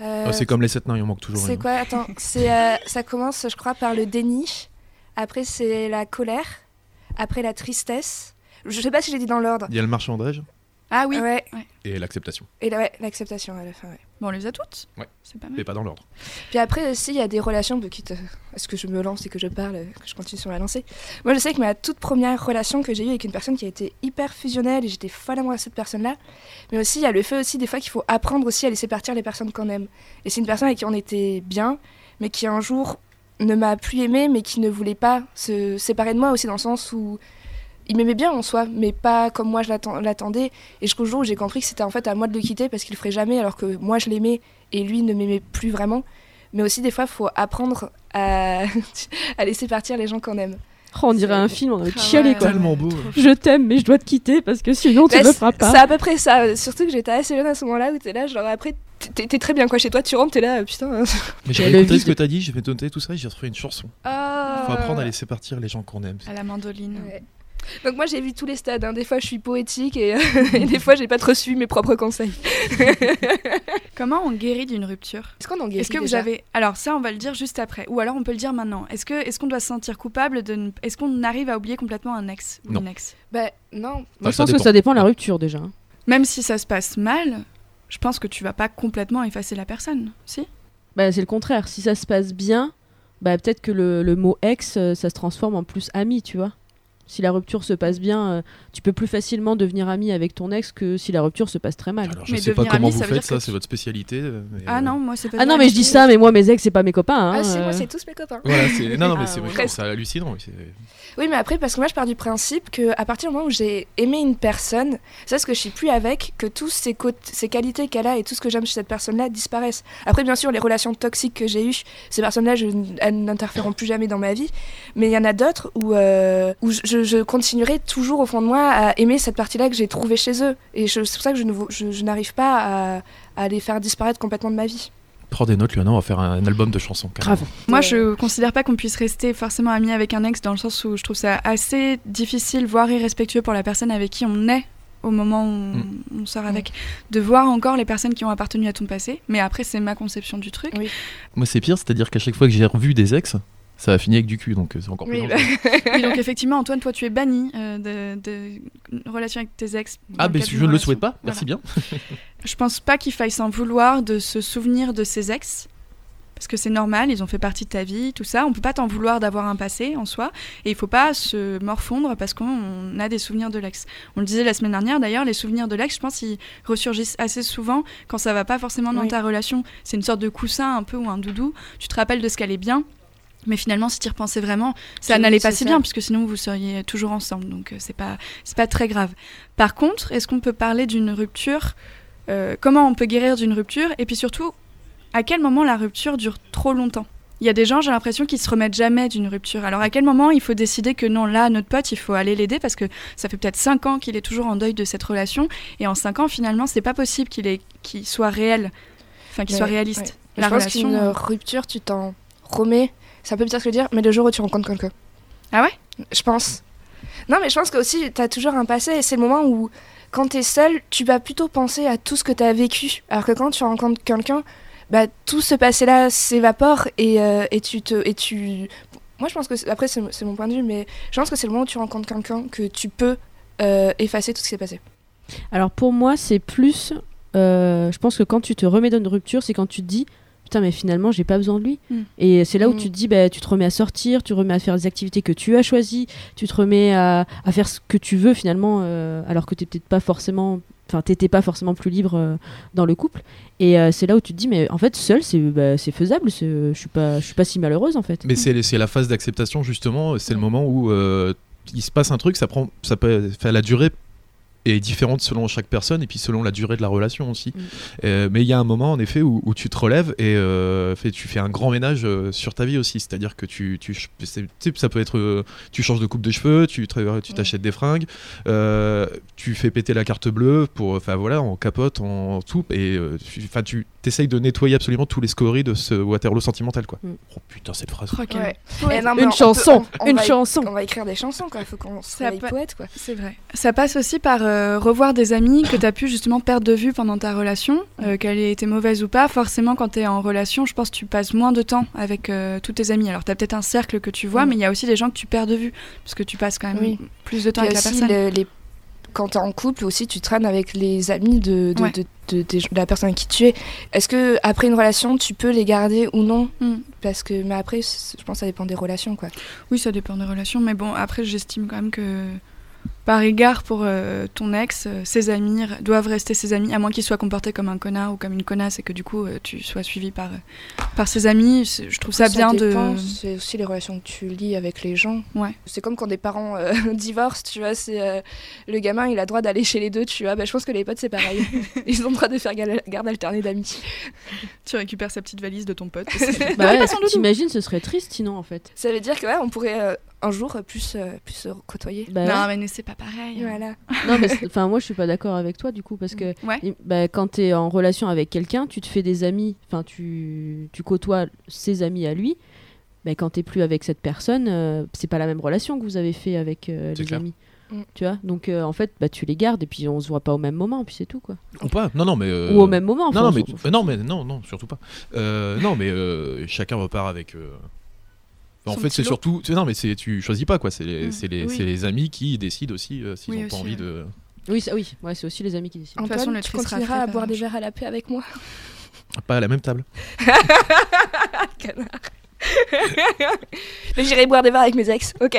Euh, Oh, c'est comme les sept nains, il en manque toujours C'est une. quoi? Attends, c'est, euh, ça commence, je crois, par le déni. Après, c'est la colère. Après, la tristesse. Je sais pas si j'ai dit dans l'ordre. Il y a le marchandage Ah oui. Ouais. et l'acceptation. Et ouais, l'acceptation à la fin, ouais. Bon, on les a toutes. Ouais. C'est pas mal. Mais pas dans l'ordre. Puis après aussi, il y a des relations, de quitte à ce que je me lance et que je parle, que je continue sur la lancée. Moi, je sais que ma toute première relation que j'ai eue avec une personne qui a été hyper fusionnelle et j'étais folle amoureuse de cette personne-là. Mais aussi, il y a le fait aussi des fois qu'il faut apprendre aussi à laisser partir les personnes qu'on aime. Et c'est une personne avec qui on était bien, mais qui un jour ne m'a plus aimé, mais qui ne voulait pas se séparer de moi aussi dans le sens où il m'aimait bien en soi, mais pas comme moi je l'atten- l'attendais. Et jusqu'au jour où j'ai compris que c'était en fait à moi de le quitter parce qu'il le ferait jamais, alors que moi je l'aimais et lui ne m'aimait plus vraiment. Mais aussi des fois, il faut apprendre à, à laisser partir les gens qu'on aime. Oh, on dirait un film, on a Ah chialé ouais. quoi. Tellement beau. Je t'aime, mais je dois te quitter parce que sinon tu Bah, me c'est feras pas. c'est à peu près ça. Surtout que j'étais assez jeune à ce moment-là où t'es là, genre après, t'es très bien quoi chez toi, tu rentres, t'es là, putain. Mais j'ai écouté ce que t'as dit, j'ai fait noter tout ça et j'ai refait une chanson. Ah. Faut apprendre à laisser partir les gens qu'on aime. À la mandoline. Ouais. Donc moi j'ai vu tous les stades. hein. Des fois je suis poétique et, et des fois j'ai pas trop suivi mes propres conseils. Comment on guérit d'une rupture? Est-ce qu'on en guérit Est-ce que vous avez alors ça on va le dire juste après ou alors on peut le dire maintenant. Est-ce que est-ce qu'on doit se sentir coupable de est-ce qu'on arrive à oublier complètement un ex ou Non. une ex? Bah non. Bah, je pense que ça dépend de la rupture déjà. hein. Même si ça se passe mal, je pense que tu vas pas complètement effacer la personne, si? Bah, c'est le contraire. Si ça se passe bien, bah, peut-être que le, le mot ex, euh, ça se transforme en plus ami, tu vois. Si la rupture se passe bien, euh, tu peux plus facilement devenir ami avec ton ex que si la rupture se passe très mal. Alors je Mais sais pas devenir comment ami, vous ça faites ça, c'est tu- votre spécialité. euh, mais, Ah euh, non, moi c'est pas Ah non, ça. mais je dis ça, mais moi, mes ex, c'est pas mes copains. hein, Ah si, moi c'est tous mes copains. Voilà, c'est non non mais Ah, c'est ouais. c'est hallucinant. Oui, mais après, parce que moi, je pars du principe que à partir du moment où j'ai aimé une personne, c'est parce que je suis plus avec, que tous ces, ces qualités qu'elle a et tout ce que j'aime chez cette personne-là disparaissent. Après, bien sûr, les relations toxiques que j'ai eues, ces personnes-là, elles n'interféreront plus jamais dans ma vie. Mais il y en a d'autres où, euh, où je, continuerai toujours au fond de moi à aimer cette partie-là que j'ai trouvée chez eux. Et c'est pour ça que je n'arrive pas à, à les faire disparaître complètement de ma vie. Prends des notes, Luana, on va faire un, un album de chansons. Grave. Moi, je considère pas qu'on puisse rester forcément ami avec un ex dans le sens où je trouve ça assez difficile, voire irrespectueux pour la personne avec qui on est au moment où on, Mm. on sort avec, de voir encore les personnes qui ont appartenu à ton passé. Mais après, c'est ma conception du truc. Moi c'est pire, c'est-à-dire qu'à chaque fois que j'ai revu des ex, ça a fini avec du cul, donc euh, c'est encore plus Oui, dangereux. Oui, donc effectivement, Antoine, toi, tu es banni euh, de, de relation avec tes ex. Ah mais cadre je ne le souhaite pas, merci bien. Je pense pas qu'il faille s'en vouloir de se souvenir de ses ex. Parce que c'est normal, ils ont fait partie de ta vie, tout ça. On peut pas t'en vouloir d'avoir un passé en soi. Et il faut pas se morfondre parce qu'on a des souvenirs de l'ex. On le disait la semaine dernière d'ailleurs, les souvenirs de l'ex, je pense, ils ressurgissent assez souvent quand ça va pas forcément dans Oui. ta relation. C'est une sorte de coussin un peu ou un doudou. Tu te rappelles de ce qu'elle est bien. Mais finalement, si tu y repensais vraiment, ça n'allait pas si bien, puisque sinon vous seriez toujours ensemble. Donc euh, c'est pas, c'est pas très grave. Par contre, est-ce qu'on peut parler d'une rupture euh, Comment on peut guérir d'une rupture Et puis surtout, à quel moment la rupture dure trop longtemps? Il y a des gens, j'ai l'impression, qui se remettent jamais d'une rupture. Alors à quel moment il faut décider que non, là, notre pote, il faut aller l'aider parce que ça fait peut-être 5 ans qu'il est toujours en deuil de cette relation. Et en 5 ans, finalement, c'est pas possible qu'il qu'il soit réel. Enfin, qu'il soit réaliste. ouais. La je pense qu'une euh, rupture, tu t'en remets. C'est un peu bizarre ce que je veux dire, mais le jour où tu rencontres quelqu'un. Ah ouais? Je pense. Non, mais je pense que aussi, t'as toujours un passé et c'est le moment où, quand t'es seul, tu vas plutôt penser à tout ce que t'as vécu. Alors que quand tu rencontres quelqu'un, bah, tout ce passé-là s'évapore et, euh, et tu te. Et tu... Moi, je pense que. c'est- Après, c'est mon point de vue, mais je pense que c'est le moment où tu rencontres quelqu'un que tu peux euh, effacer tout ce qui s'est passé. Alors pour moi, c'est plus. euh, je pense que quand tu te remets d'une rupture, c'est quand tu te dis putain, mais finalement, j'ai pas besoin de lui. Mm. Et c'est là où Mm. tu te dis, bah, tu te remets à sortir, tu te remets à faire des activités que tu as choisies, tu te remets à, à faire ce que tu veux finalement, euh, alors que tu peut-être pas forcément. Enfin, t'étais pas forcément plus libre euh, dans le couple. Et euh, c'est là où tu te dis, mais en fait, seul, c'est bah, c'est faisable. Je suis pas, je suis pas si malheureuse en fait. Mais c'est c'est la phase d'acceptation justement, c'est le moment où euh, il se passe un truc, ça prend, ça peut, la durée est différente selon chaque personne et puis selon la durée de la relation aussi. Mm. Euh, mais il y a un moment en effet où, où tu te relèves et euh, fait, tu fais un grand ménage euh, sur ta vie aussi, c'est-à-dire que tu, ça peut être, euh, tu changes de coupe de cheveux, tu tu t'achètes des fringues, euh, tu fais péter la carte bleue pour, enfin voilà, en capote, en tout et euh, tu- enfin tu t'essayes de nettoyer absolument tous les scories de ce Waterloo sentimental quoi. Mm. Oh putain cette phrase. Oh, quel- Ouais. Ouais. Non, Une on peut- chanson, on- on une va- chanson. On va écrire des chansons, quoi. Faut qu'on réveille peut- poète, quoi. C'est vrai. Ça passe aussi par euh, revoir des amis que tu as pu justement perdre de vue pendant ta relation, euh, qu'elle ait été mauvaise ou pas. Forcément, quand tu es en relation, je pense que tu passes moins de temps avec euh, tous tes amis. Alors, tu as peut-être un cercle que tu vois, Mm. mais il y a aussi des gens que tu perds de vue, parce que tu passes quand même Oui. plus de temps Puis avec la personne. le- les... quand t'es en couple aussi, tu traînes avec les amis de, de, Ouais. de, de- des- de la personne avec qui tu es. Est-ce que après une relation, tu peux les garder ou non? Mm. Parce que, mais après, je pense que ça dépend des relations, quoi. Oui, ça dépend des relations, mais bon, après, j'estime quand même que par égard pour euh, ton ex, euh, ses amis r- doivent rester ses amis, à moins qu'il soit comporté comme un connard ou comme une connasse et que du coup euh, tu sois suivi par, euh, par ses amis. Je trouve ça, bien dépend, de. C'est aussi les relations que tu lis avec les gens. Ouais. C'est comme quand des parents euh, divorcent, tu vois. C'est euh, le gamin, il a droit d'aller chez les deux, tu vois. Bah, je pense que les potes, c'est pareil. Ils ont le droit de faire garde alternée d'amis. Tu récupères sa petite valise de ton pote. Bah ouais, t'imagines, ce serait triste sinon en fait. Ça veut dire que ouais, on pourrait euh, un jour euh, plus, euh, plus se côtoyer. Bah non, ouais. mais c'est pas pareil. Voilà. Non, mais enfin, moi je suis pas d'accord avec toi du coup parce que Ouais. i- bah, quand tu es en relation avec quelqu'un, tu te fais des amis, enfin tu, tu côtoies ses amis à lui. Bah, quand t'es plus avec cette personne, euh, c'est pas la même relation que vous avez fait avec euh, les clair. amis. Mm. Tu vois? Donc euh, en fait, bah, tu les gardes et puis on se voit pas au même moment, puis c'est tout quoi. Ou pas Non, non, mais. euh, Ou au même moment. enfin, Non, non, on mais, euh, non, mais non, non, surtout pas. Euh, non, mais euh, chacun repart avec. Enfin, en fait, c'est surtout. Non, mais c'est tu choisis pas quoi. C'est les, Mm. Oui. les amis qui décident aussi euh, s'ils Oui, ont pas envie ouais. de. Oui, ça, oui, ouais, c'est aussi les amis qui décident. toute façon, tu continueras à boire des verres à la paix avec moi. Pas à la même table. Mais j'irai boire des verres avec mes ex, ok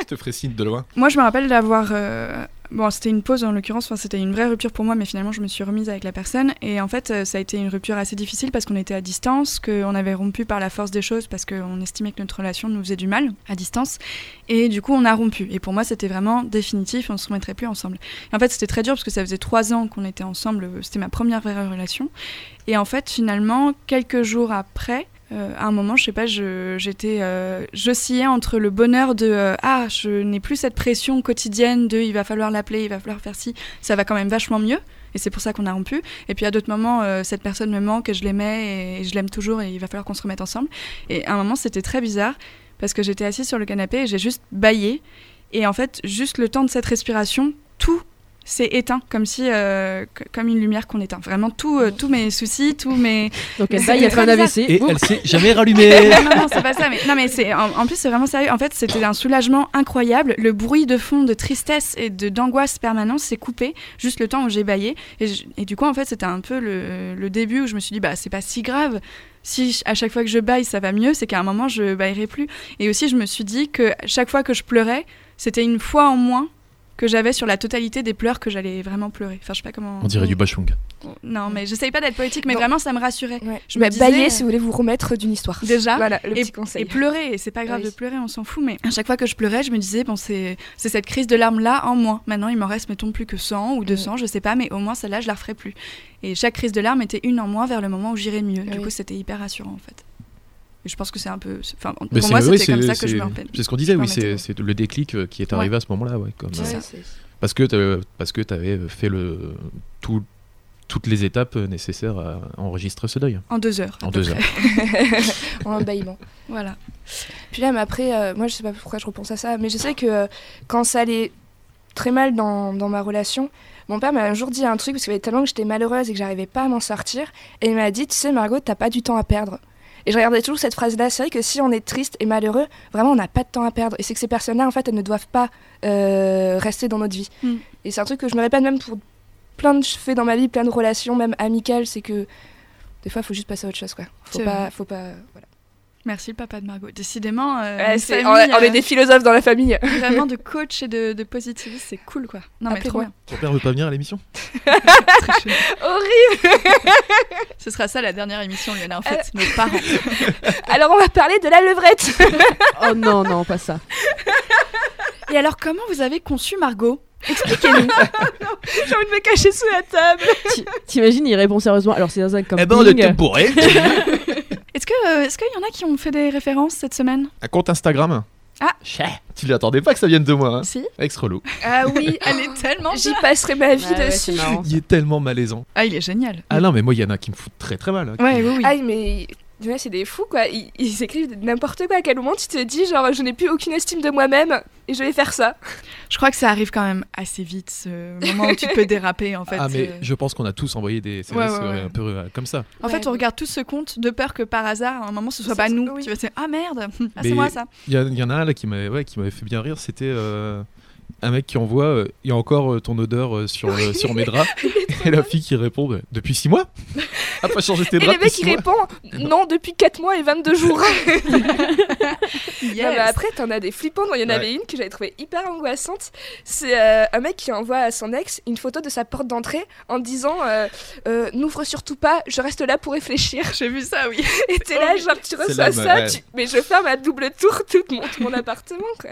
Je te ferai signe de loin. Moi, je me rappelle d'avoir. euh, Bon, c'était une pause en l'occurrence, enfin, c'était une vraie rupture pour moi, mais finalement, je me suis remise avec la personne. Et en fait, euh, ça a été une rupture assez difficile parce qu'on était à distance, qu'on avait rompu par la force des choses parce qu'on estimait que notre relation nous faisait du mal à distance. Et du coup, on a rompu. Et pour moi, c'était vraiment définitif, on se remettrait plus ensemble. Et en fait, c'était très dur parce que ça faisait trois ans qu'on était ensemble, c'était ma première vraie relation. Et en fait, finalement, quelques jours après, euh, à un moment, je sais pas, j'étais, euh, j'oscillais entre le bonheur de euh, ah, je n'ai plus cette pression quotidienne de il va falloir l'appeler, il va falloir faire ci, ça va quand même vachement mieux. Et c'est pour ça qu'on a rompu. Et puis à d'autres moments, cette personne me manque, et je l'aimais et je l'aime toujours et il va falloir qu'on se remette ensemble. Et à un moment, c'était très bizarre parce que j'étais assise sur le canapé et j'ai juste baillé. Et en fait, juste le temps de cette respiration, tout s'est éteint comme si, euh, comme une lumière qu'on éteint. Vraiment, tout, euh, tous mes soucis, tous mes, Donc elle C'est va y être un AVC. Et Boum. elle s'est jamais rallumée. non, non, non, c'est pas ça. Mais, non, mais c'est, en, en plus, c'est vraiment sérieux. En fait, c'était un soulagement incroyable. Le bruit de fond de tristesse et de, d'angoisse permanente s'est coupé juste le temps où j'ai baillé. Et, je- et du coup, en fait, c'était un peu le, le début où je me suis dit, bah, c'est pas si grave. Si à chaque fois que je baille, ça va mieux, c'est qu'à un moment, je baillerai plus. Et aussi, je me suis dit que chaque fois que je pleurais, c'était une fois en moins que j'avais sur la totalité des pleurs que j'allais vraiment pleurer. Enfin, je sais pas comment. On dirait du bachung. Non, mais j'essaye pas d'être poétique, mais Non. vraiment, ça me rassurait. Ouais. Je me Bah, disais, baillez euh, si vous voulez vous remettre d'une histoire. Déjà. Voilà, le et, petit conseil. et pleurer, et c'est pas grave Ah oui. de pleurer, on s'en fout, mais à chaque fois que je pleurais, je me disais, bon, c'est c'est cette crise de larmes là en moins. Maintenant, il m'en reste, mettons, plus que 100 ou 200, je sais pas, mais au moins celle-là, je la referai plus. Et chaque crise de larmes était une en moins vers le moment où j'irais mieux. Du Oui. coup, c'était hyper rassurant en fait. Et je pense que c'est un peu. Enfin, pour c'est- moi, oui, c'était comme ça que je me rappelle. C'est ce qu'on disait, oui, c'est le déclic euh, qui est arrivé à ce moment-là, ouais, comme, C'est ça. c'est- parce que parce que tu avais fait le tout- toutes les étapes nécessaires à enregistrer ce deuil. En deux heures. En deux près. en bâillement. Voilà. Puis là, mais après, euh, moi je sais pas pourquoi je repense à ça, mais je sais que euh, quand ça allait très mal dans, dans ma relation, mon père m'a un jour dit un truc parce qu'il y avait tellement que j'étais malheureuse et que j'arrivais pas à m'en sortir. Et il m'a dit Tu sais, Margot, t'as pas du temps à perdre. Et je regardais toujours cette phrase-là. C'est vrai que si on est triste et malheureux, vraiment, on n'a pas de temps à perdre. Et c'est que ces personnes-là, en fait, elles ne doivent pas euh, rester dans notre vie. Mm. Et c'est un truc que je me répète même pour plein de faits dans ma vie, plein de relations, même amicales. C'est que des fois, il faut juste passer à autre chose. Quoi. Faut, pas, vrai. faut pas. Voilà. Merci le papa de Margot. Décidément, euh, Ouais, famille, on, est- on est euh, des philosophes dans la famille. vraiment de coach et de, de positivisme, c'est cool quoi. Non mais trop bien. Ton père veut pas venir à l'émission. Horrible Ce sera ça la dernière émission, Lionel, en fait, nos parents. Alors on va parler de la levrette. Oh non, non, pas ça. Et alors, comment vous avez conçu Margot? Expliquez-nous. J'ai envie de me cacher sous la table. Ti- T'imagines, il répond sérieusement. Alors c'est dans un camping. Eh ben, on était bourrés. Est-ce que euh, est-ce qu'il y en a qui ont fait des références cette semaine? Un compte Instagram. Ah. Tu l'attendais pas que ça vienne de moi, hein Si. Ex relou. Ah oui, Elle est tellement j'y passerai ma vie Ouais, ouais, dessus. marrant. Il est tellement malaisant. Ah, il est génial. Ah non, mais moi, il y en a qui me foutent très très mal. hein, Ouais, qui- oui, oui. Aïe, mais ouais, c'est des fous quoi. Ils, ils écrivent n'importe quoi. À quel moment tu te dis, genre, je n'ai plus aucune estime de moi-même et je vais faire ça? Je crois que ça arrive quand même assez vite, ce moment où tu peux déraper, en fait. ah, mais euh. je pense qu'on a tous envoyé des SMS Ouais, ouais, ouais. un peu euh, comme ça. En fait, Ouais. on regarde tous ce compte de peur que par hasard, à un moment, ce soit pas nous. oui. Tu vas dire, ah merde, ah, c'est moi ça. Il y, en a un là qui m'avait ouais, qui m'avait fait bien rire. C'était euh, un mec qui envoie euh, Il y a encore euh, ton odeur euh, sur, euh, sur mes draps. Et la fille qui répond Depuis six mois? T'as pas changé tes Et le mec il répond non depuis 4 mois et 22 jours. Non, mais Yes. après t'en as des flippants. Il y en Ouais. avait une que j'avais trouvée hyper angoissante. C'est euh, un mec qui envoie à son ex une photo de sa porte d'entrée en disant euh, euh, n'ouvre surtout pas, je reste là pour réfléchir. J'ai vu ça, oui. Et t'es là genre tu reçois ça, ouais. tu- mais je ferme à double tour tout mon, tout mon appartement quoi.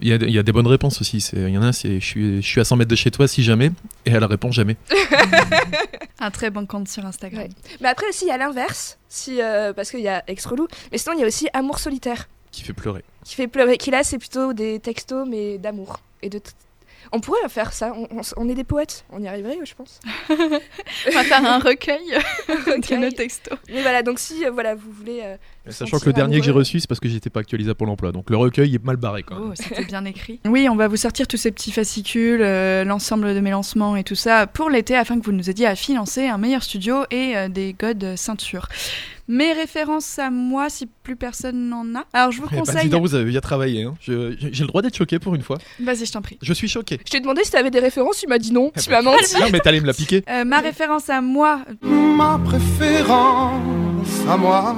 Il y, a, il y a des bonnes réponses aussi. C'est- Il y en a c'est je suis, je suis à 100 mètres de chez toi si jamais. Et elle répond jamais. Un très bon compte sur Instagram. Ouais. Mais après aussi il y a l'inverse, si euh, parce qu'il y a ex relou. Mais sinon il y a aussi amour solitaire. Qui fait pleurer. qui fait pleurer. Qui là, c'est plutôt des textos, mais d'amour. Et de on pourrait faire ça. On, on s- on est des poètes. On y arriverait, je pense. On va faire un recueil de Recueil. nos textos. Mais voilà, donc si euh, voilà, vous voulez. euh, Sachant que le dernier que j'ai reçu, c'est parce que j'étais pas actualisé à Pôle emploi. Donc le recueil est mal barré quand même. Oh, c'était bien écrit. Oui, on va vous sortir tous ces petits fascicules, euh, l'ensemble de mes lancements et tout ça pour l'été afin que vous nous aidiez à financer un meilleur studio et euh, des godes ceintures. Mes références à moi, si plus personne n'en a. Alors, je vous Eh ben, conseille. dis donc, vous avez bien travaillé. hein. Je- J'ai le droit d'être choqué pour une fois. Vas-y, je t'en prie. Je suis choqué. Je t'ai demandé si t'avais des références, tu m'as dit non. Eh Tu ben, m'as menti. Non, mais t'allais me la piquer. Euh, ma référence à moi, ma préférence à moi.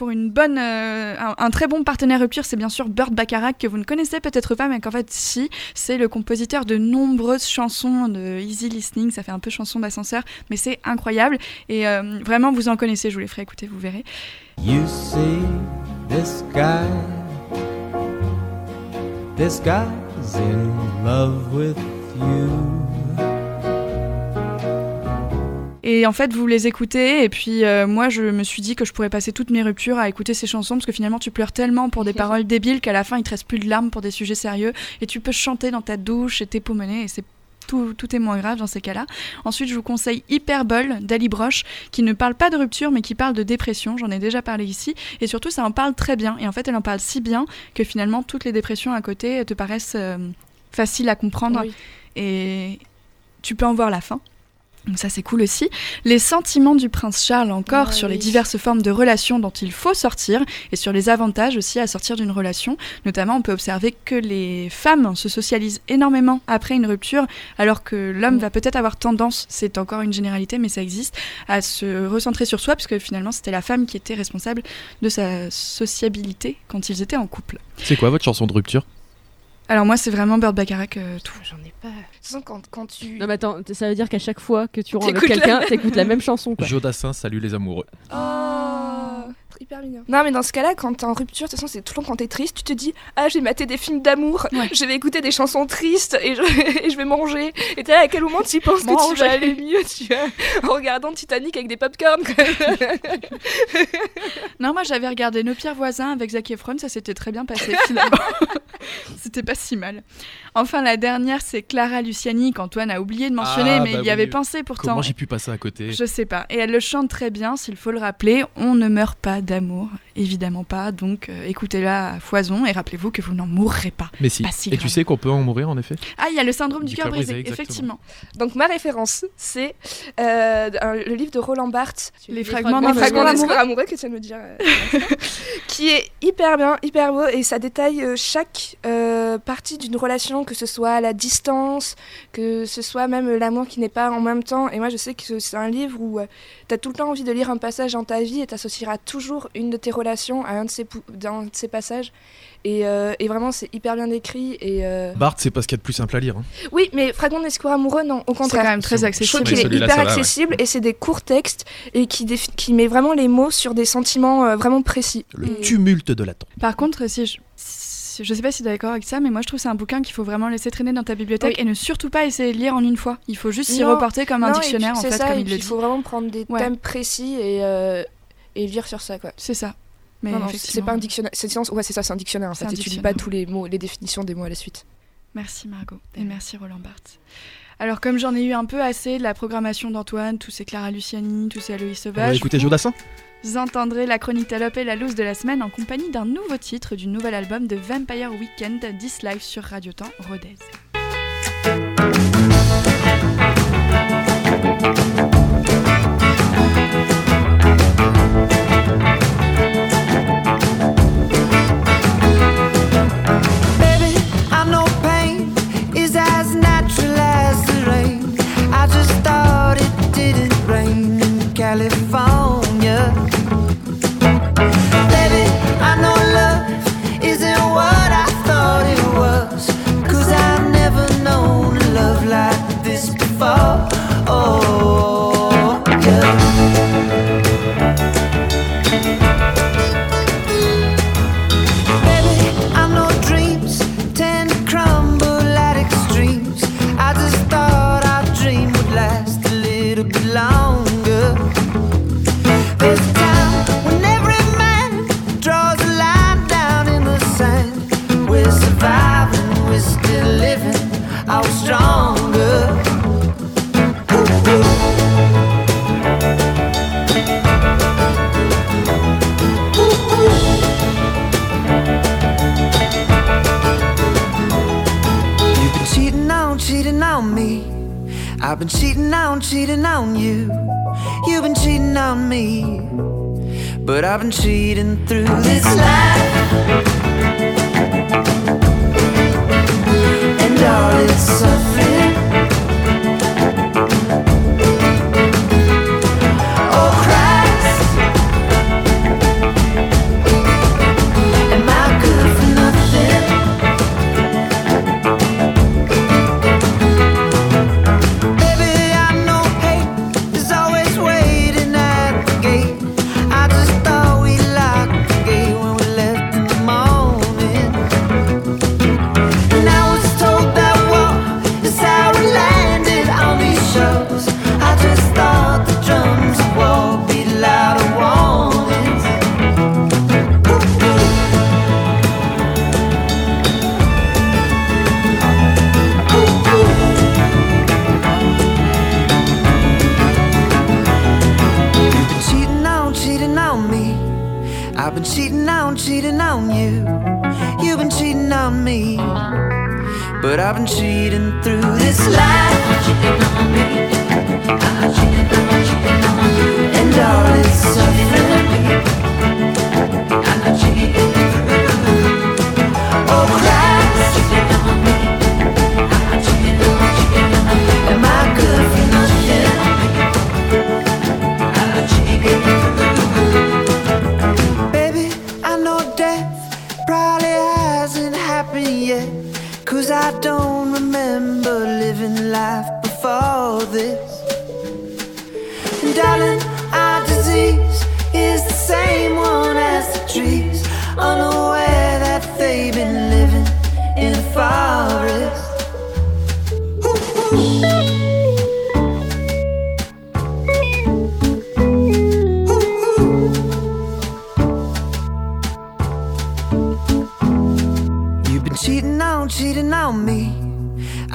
Pour une bonne, euh, un, très bon partenaire rupture, c'est bien sûr Burt Bacharach que vous ne connaissez peut-être pas, mais qu'en fait si, c'est le compositeur de nombreuses chansons de easy listening. Ça fait un peu chanson d'ascenseur, mais c'est incroyable et euh, vraiment vous en connaissez. Je vous les ferai écouter, vous verrez. Et en fait, vous les écoutez, et puis euh, moi, je me suis dit que je pourrais passer toutes mes ruptures à écouter ces chansons, parce que finalement, tu pleures tellement pour des paroles débiles qu'à la fin, il te reste plus de larmes pour des sujets sérieux, et tu peux chanter dans ta douche et t'époumoner, et c'est tout, tout est moins grave dans ces cas-là. Ensuite, je vous conseille Hyperbole d'Ali Broche, qui ne parle pas de rupture, mais qui parle de dépression. J'en ai déjà parlé ici. Et surtout, ça en parle très bien. Et en fait, elle en parle si bien que finalement, toutes les dépressions à côté te paraissent euh, faciles à comprendre. Oui. Et tu peux en voir la fin. Donc ça c'est cool aussi. Les sentiments du prince Charles encore Ouais, sur les oui. diverses formes de relations dont il faut sortir et sur les avantages aussi à sortir d'une relation. Notamment on peut observer que les femmes se socialisent énormément après une rupture alors que l'homme Mm. va peut-être avoir tendance, c'est encore une généralité mais ça existe, à se recentrer sur soi puisque finalement c'était la femme qui était responsable de sa sociabilité quand ils étaient en couple. C'est quoi votre chanson de rupture? Alors moi c'est vraiment Bird Bacharach euh, tout. J'en ai pas. De toute façon, quand, quand tu. Non mais attends, ça veut dire qu'à chaque fois que tu rentres avec T'écoutes la quelqu'un, même. t'écoutes la même chanson quoi. Jodassin, salut les amoureux. Oh, hyper mignon. Non, mais dans ce cas-là, quand t'es en rupture, de toute façon, c'est tout le temps quand t'es triste, tu te dis Ah, j'ai maté des films d'amour, Ouais. je vais écouter des chansons tristes et je, et je vais manger. Et t'es là, à quel moment tu penses que tu vas aller mieux tu vois, En regardant Titanic avec des popcorn. quoi. Non, moi j'avais regardé Nos pires voisins avec Zac Efron, ça s'était très bien passé finalement. C'était pas si mal. Enfin, la dernière, c'est Clara Luciani, qu'Antoine a oublié de mentionner, Ah, mais bah il y avait pensé pourtant. Comment j'ai pu passer à côté? Je sais pas. Et elle le chante très bien, s'il faut le rappeler. On ne meurt pas d'amour, évidemment pas. Donc euh, écoutez-la à foison et rappelez-vous que vous n'en mourrez pas. Mais si. Pas si Et tu sais qu'on peut en mourir en effet? Ah, il y a le syndrome du, Du cœur brisé, effectivement. Donc, ma référence, c'est euh, un- le livre de Roland Barthes. Les fragments Les d'un fragments amoureux. d'un discours amoureux que tu viens de me dire. euh, qui est hyper bien, hyper beau et ça détaille chaque euh, partie d'une relation, que ce soit la distance, que ce soit même l'amour qui n'est pas en même temps. Et moi, je sais que c'est un livre où tu as tout le temps envie de lire un passage dans ta vie et tu associeras toujours une de tes relations à un de ces, de passages. Et, euh, et vraiment, c'est hyper bien écrit. Et euh, Bart, c'est pas ce qu'il y a de plus simple à lire. hein. Oui, mais Fragment d'un discours amoureux, non, au C'est quand contraire. même très Je Je accessible. trouve qu'il est hyper ça va, ouais. accessible et c'est des courts textes et qui, met vraiment les mots sur des sentiments euh, vraiment précis. Le Et- tumulte de l'attente. Par contre, si je, je sais pas si tu es d'accord avec ça, mais moi je trouve que c'est un bouquin qu'il faut vraiment laisser traîner dans ta bibliothèque Oui. et ne surtout pas essayer de lire en une fois. Il faut juste s'y reporter comme un Non, dictionnaire puis en c'est fait, ça, comme il le il dit. faut vraiment prendre des Ouais. thèmes précis et, euh, et lire sur ça. quoi. C'est ça. Mais Non, non, c'est pas un dictionnaire. C'est science- ouais, c'est ça, c'est un dictionnaire en fait. Et tu lis dictionnaire. pas tous les mots, les définitions des mots à la suite. Merci Margot et merci Roland Barthes. Alors comme j'en ai eu un peu assez de la programmation d'Antoine, tous ces Clara Luciani, tous ces Aloïs On va Sauvage, écouter vous entendrez la chronique Talope et la loose de la semaine en compagnie d'un nouveau titre du nouvel album de Vampire Weekend, This Live sur Radio Temps Rodez. But I've been cheating through this life.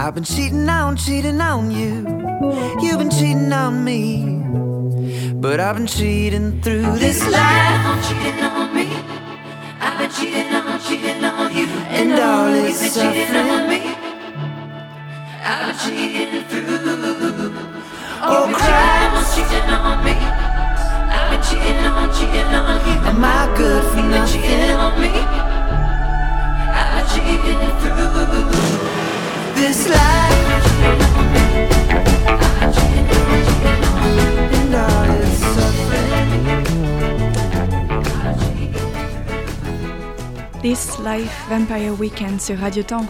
I've been cheating on, cheating on you. You've been cheating on me. But I've been cheating through this life. I'm cheating on me. I've been cheating on, cheating on you. And all its You've been cheating on me. I've been cheating through. Oh, Christ. cheating on me. I've been cheating on, cheating on you. Am I good for been cheating on me. I've been cheating through. This life. This Life Vampire Weekend sur Radio Temps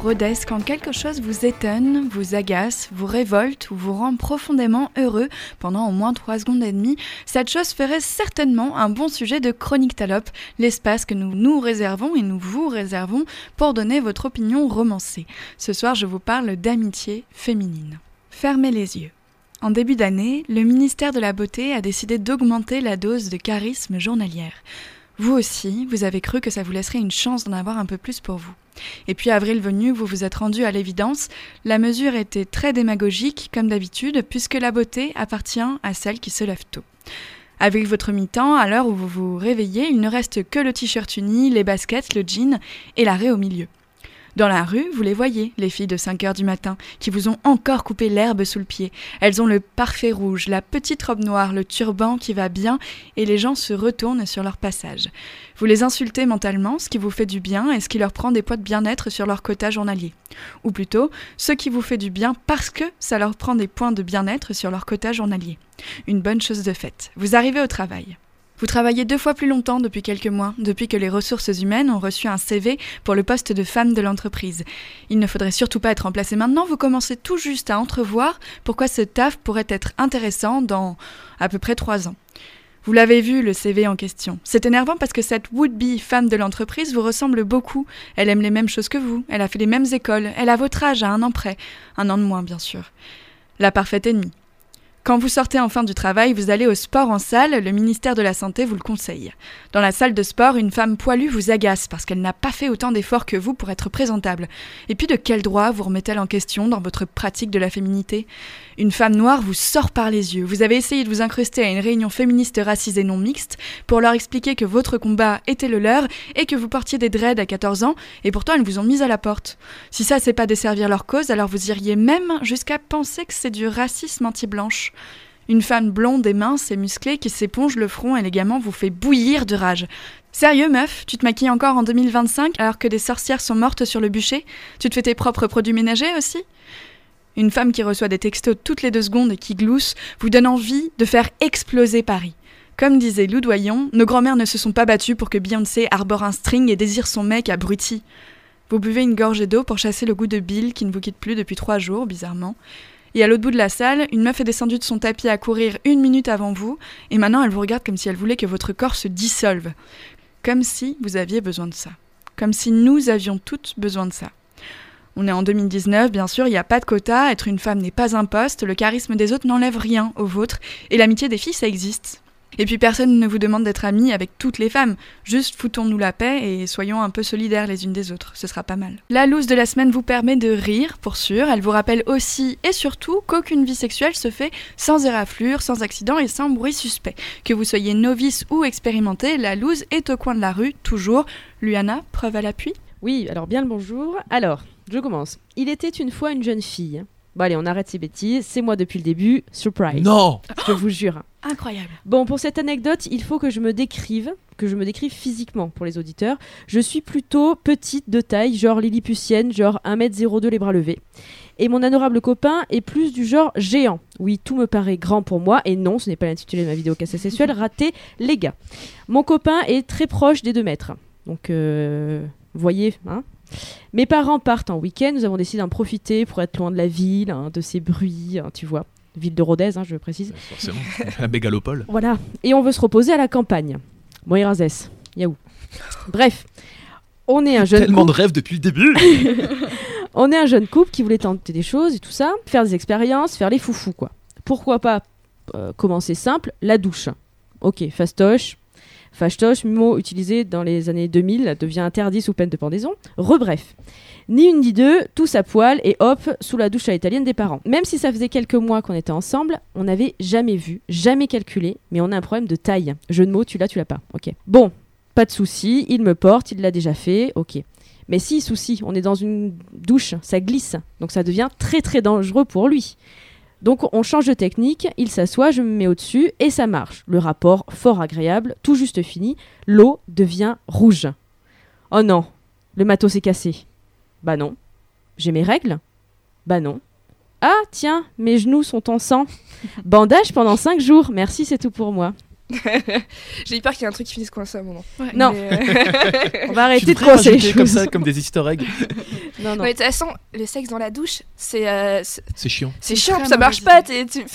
quand quelque chose vous étonne, vous agace, vous révolte ou vous rend profondément heureux pendant au moins 3 secondes et demie, cette chose ferait certainement un bon sujet de Chronique Talope, l'espace que nous nous réservons et nous vous réservons pour donner votre opinion romancée. Ce soir, je vous parle d'amitié féminine. Fermez les yeux. En début d'année, le ministère de la Beauté a décidé d'augmenter la dose de charisme journalière. Vous aussi, vous avez cru que ça vous laisserait une chance d'en avoir un peu plus pour vous. Et puis avril venu, vous vous êtes rendu à l'évidence, la mesure était très démagogique comme d'habitude, puisque la beauté appartient à celle qui se lève tôt. Avec votre mi-temps, à l'heure où vous vous réveillez, il ne reste que le t-shirt uni, les baskets, le jean et l'arrêt au milieu. Dans la rue, vous les voyez, les filles de 5 heures du matin, qui vous ont encore coupé l'herbe sous le pied. Elles ont le parfait rouge, la petite robe noire, le turban qui va bien, et les gens se retournent sur leur passage. Vous les insultez mentalement, ce qui vous fait du bien et ce qui leur prend des poids de bien-être sur leur quota journalier. Ou plutôt, ce qui vous fait du bien parce que ça leur prend des points de bien-être sur leur quota journalier. Une bonne chose de faite. Vous arrivez au travail. Vous travaillez deux fois plus longtemps depuis quelques mois, depuis que les ressources humaines ont reçu un CV pour le poste de femme de l'entreprise. Il ne faudrait surtout pas être remplacé maintenant, vous commencez tout juste à entrevoir pourquoi ce taf pourrait être intéressant dans à peu près trois ans. Vous l'avez vu, le CV en question. C'est énervant parce que cette would-be femme de l'entreprise vous ressemble beaucoup. Elle aime les mêmes choses que vous, elle a fait les mêmes écoles, elle a votre âge à un an près, un an de moins bien sûr. La parfaite ennemie. Quand vous sortez enfin du travail, vous allez au sport en salle, le ministère de la Santé vous le conseille. Dans la salle de sport, une femme poilue vous agace parce qu'elle n'a pas fait autant d'efforts que vous pour être présentable. Et puis de quel droit vous remettez-elle en question dans votre pratique de la féminité? Une femme noire vous sort par les yeux. Vous avez essayé de vous incruster à une réunion féministe racisée non mixte pour leur expliquer que votre combat était le leur et que vous portiez des dreads à 14 ans et pourtant elles vous ont mis à la porte. Si ça c'est pas desservir leur cause, alors vous iriez même jusqu'à penser que c'est du racisme anti-blanche. Une femme blonde et mince et musclée qui s'éponge le front élégamment vous fait bouillir de rage. Sérieux, meuf Tu te maquilles encore en 2025 alors que des sorcières sont mortes sur le bûcher? Tu te fais tes propres produits ménagers aussi? Une femme qui reçoit des textos toutes les deux secondes et qui glousse vous donne envie de faire exploser Paris. Comme disait Lou Doyon, nos grands-mères ne se sont pas battues pour que Beyoncé arbore un string et désire son mec abruti. Vous buvez une gorgée d'eau pour chasser le goût de Bill qui ne vous quitte plus depuis trois jours, bizarrement. Et à l'autre bout de la salle, une meuf est descendue de son tapis à courir une minute avant vous, et maintenant elle vous regarde comme si elle voulait que votre corps se dissolve. Comme si vous aviez besoin de ça. Comme si nous avions toutes besoin de ça. On est en 2019, bien sûr, il n'y a pas de quota, être une femme n'est pas un poste, le charisme des autres n'enlève rien au vôtre, et l'amitié des filles, ça existe. Et puis personne ne vous demande d'être amie avec toutes les femmes. Juste foutons-nous la paix et soyons un peu solidaires les unes des autres. Ce sera pas mal. La loose de la semaine vous permet de rire, pour sûr. Elle vous rappelle aussi et surtout qu'aucune vie sexuelle se fait sans éraflure, sans accident et sans bruit suspect. Que vous soyez novice ou expérimenté, la loose est au coin de la rue, toujours. Luana, preuve à l'appui? Oui, alors bien le bonjour. Alors, je commence. Il était une fois une jeune fille. Bon allez, on arrête ces bêtises. C'est moi depuis le début. Surprise. Non Je vous jure. Incroyable. Bon, pour cette anecdote, il faut que je me décrive, que je me décrive physiquement pour les auditeurs. Je suis plutôt petite de taille, genre lilliputienne, genre 1m02 les bras levés. Et mon adorable copain est plus du genre géant. Oui, tout me paraît grand pour moi, et non, ce n'est pas l'intitulé de ma vidéo cassée sexuelle, raté les gars. Mon copain est très proche des 2 mètres. Donc, euh, voyez, hein mes parents partent en week-end, nous avons décidé d'en profiter pour être loin de la ville, hein, de ses bruits, hein, tu vois. Ville de Rodez, hein, je précise. Forcément, la mégalopole. Voilà. Et on veut se reposer à la campagne. Moirazès, Yaou. Bref, on est un jeune Tellement couple. de rêves depuis le début On est un jeune couple qui voulait tenter des choses et tout ça, faire des expériences, faire les foufous quoi. Pourquoi pas euh, commencer simple, la douche. Ok, fastoche. Fastoche, mot utilisé dans les années 2000, devient interdit sous peine de pendaison. Rebref. Ni une ni deux, tous à poil et hop, sous la douche à l'italienne des parents. Même si ça faisait quelques mois qu'on était ensemble, on n'avait jamais vu, jamais calculé, mais on a un problème de taille. Jeu de mots, tu l'as, tu l'as pas. Bon, pas de souci, il me porte, il l'a déjà fait, ok. Mais si, souci, on est dans une douche, ça glisse, donc ça devient très très dangereux pour lui. Donc on change de technique, il s'assoit, je me mets au-dessus et ça marche. Le rapport fort agréable, tout juste fini, l'eau devient rouge. Oh non, le matos est cassé. Bah non. J'ai mes règles Bah non. Ah tiens, mes genoux sont en sang. Bandage pendant 5 jours, merci c'est tout pour moi. J'ai eu peur qu'il y ait un truc qui finisse coincé à un moment. Non. Mais, euh, On va arrêter de coincer les rajouter comme choses. ça, comme des easter eggs. Non, non. mais de toute façon, le sexe dans la douche, c'est euh, c'est C'est chiant. c'est chiant, ça marche pas. t'es- tu-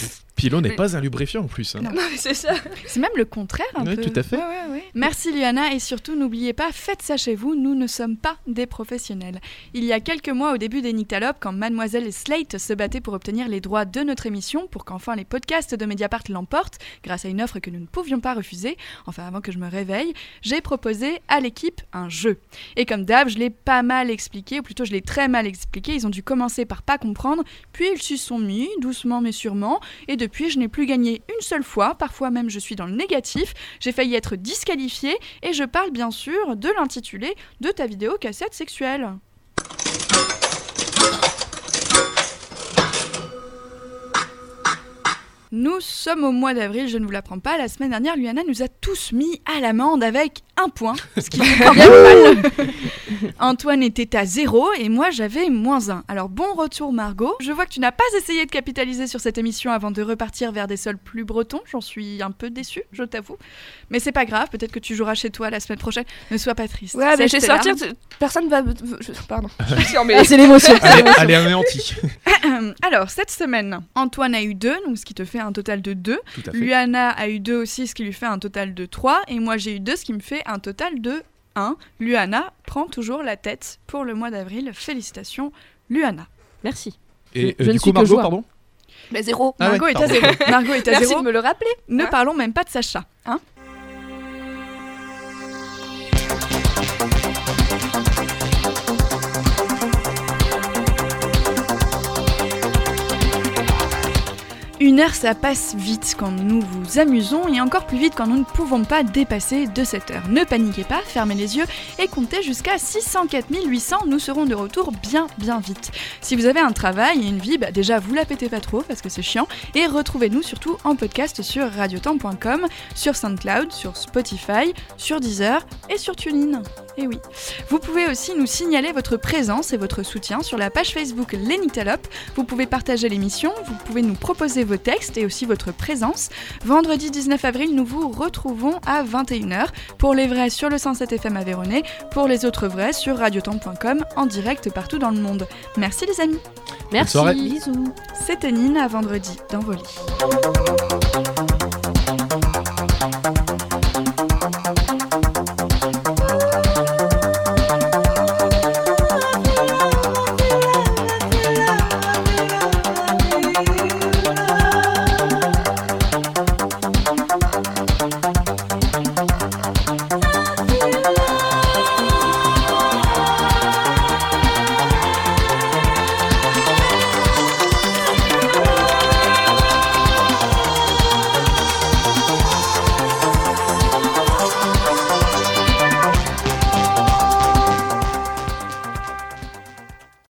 Puis l'eau n'est pas un lubrifiant en plus. hein. Non, mais c'est ça. C'est même le contraire un Ouais, peu. tout à fait. Ouais, ouais, ouais. Merci Liana et surtout n'oubliez pas, faites ça chez vous, nous ne sommes pas des professionnels. Il y a quelques mois au début des Nyctalopes, quand Mademoiselle et Slate se battaient pour obtenir les droits de notre émission, pour qu'enfin les podcasts de Mediapart l'emportent, grâce à une offre que nous ne pouvions pas refuser, enfin avant que je me réveille, j'ai proposé à l'équipe un jeu. Et comme d'hab, je l'ai pas mal expliqué, ou plutôt je l'ai très mal expliqué, ils ont dû commencer par pas comprendre, puis ils s'y sont mis, doucement mais sûrement, et depuis je n'ai plus gagné une seule fois, parfois même je suis dans le négatif, j'ai failli être disqualifiée et je parle bien sûr de l'intitulé de ta vidéo cassette sexuelle. Nous sommes au mois d'avril, je ne vous l'apprends pas. La semaine dernière, Luana nous a tous mis à l'amende avec un point, ce qui fait quand même mal. Antoine était à zéro et moi j'avais moins un. Alors bon retour Margot. Je vois que tu n'as pas essayé de capitaliser sur cette émission avant de repartir vers des sols plus bretons. J'en suis un peu déçue, je t'avoue. Mais c'est pas grave, peut-être que tu joueras chez toi la semaine prochaine. Ne sois pas triste. Ouais, mais Sèche je vais tes sortir. larmes. tu- Personne va. je- Pardon. Je suis emmêlée. Ah, c'est l'émotion. c'est Allez, l'émotion. allez anéanti. Alors, cette semaine, Antoine a eu 2, donc ce qui te fait un total de 2. Tout à fait. Luana a eu 2 aussi, ce qui lui fait un total de 3. Et moi, j'ai eu 2, ce qui me fait un total de 1. Luana prend toujours la tête pour le mois d'avril. Félicitations, Luana. Merci. Et Je euh, ne du suis coup, que Margot, joueur. pardon Mais zéro. Ah ouais, Margot est à pardon. zéro. Margot est à Merci zéro. de me le rappeler. Ne Hein parlons même pas de Sacha. Hein Une heure, ça passe vite quand nous vous amusons et encore plus vite quand nous ne pouvons pas dépasser de cette heure. Ne paniquez pas, fermez les yeux et comptez jusqu'à 604 800. Nous serons de retour bien, bien vite. Si vous avez un travail et une vie, bah déjà vous la pétez pas trop parce que c'est chiant. Et retrouvez-nous surtout en podcast sur radiotemps.com, sur SoundCloud, sur Spotify, sur Deezer et sur TuneIn. Et oui. Vous pouvez aussi nous signaler votre présence et votre soutien sur la page Facebook Lenitelop. Vous pouvez partager l'émission, vous pouvez nous proposer vos textes et aussi votre présence. Vendredi 19 avril, nous vous retrouvons à 21h pour les vrais sur le 107 FM à Véronée, pour les autres vrais sur radiotemps.com en direct partout dans le monde. Merci les amis. Merci. Bisous. C'était Nina à vendredi dans vos lits.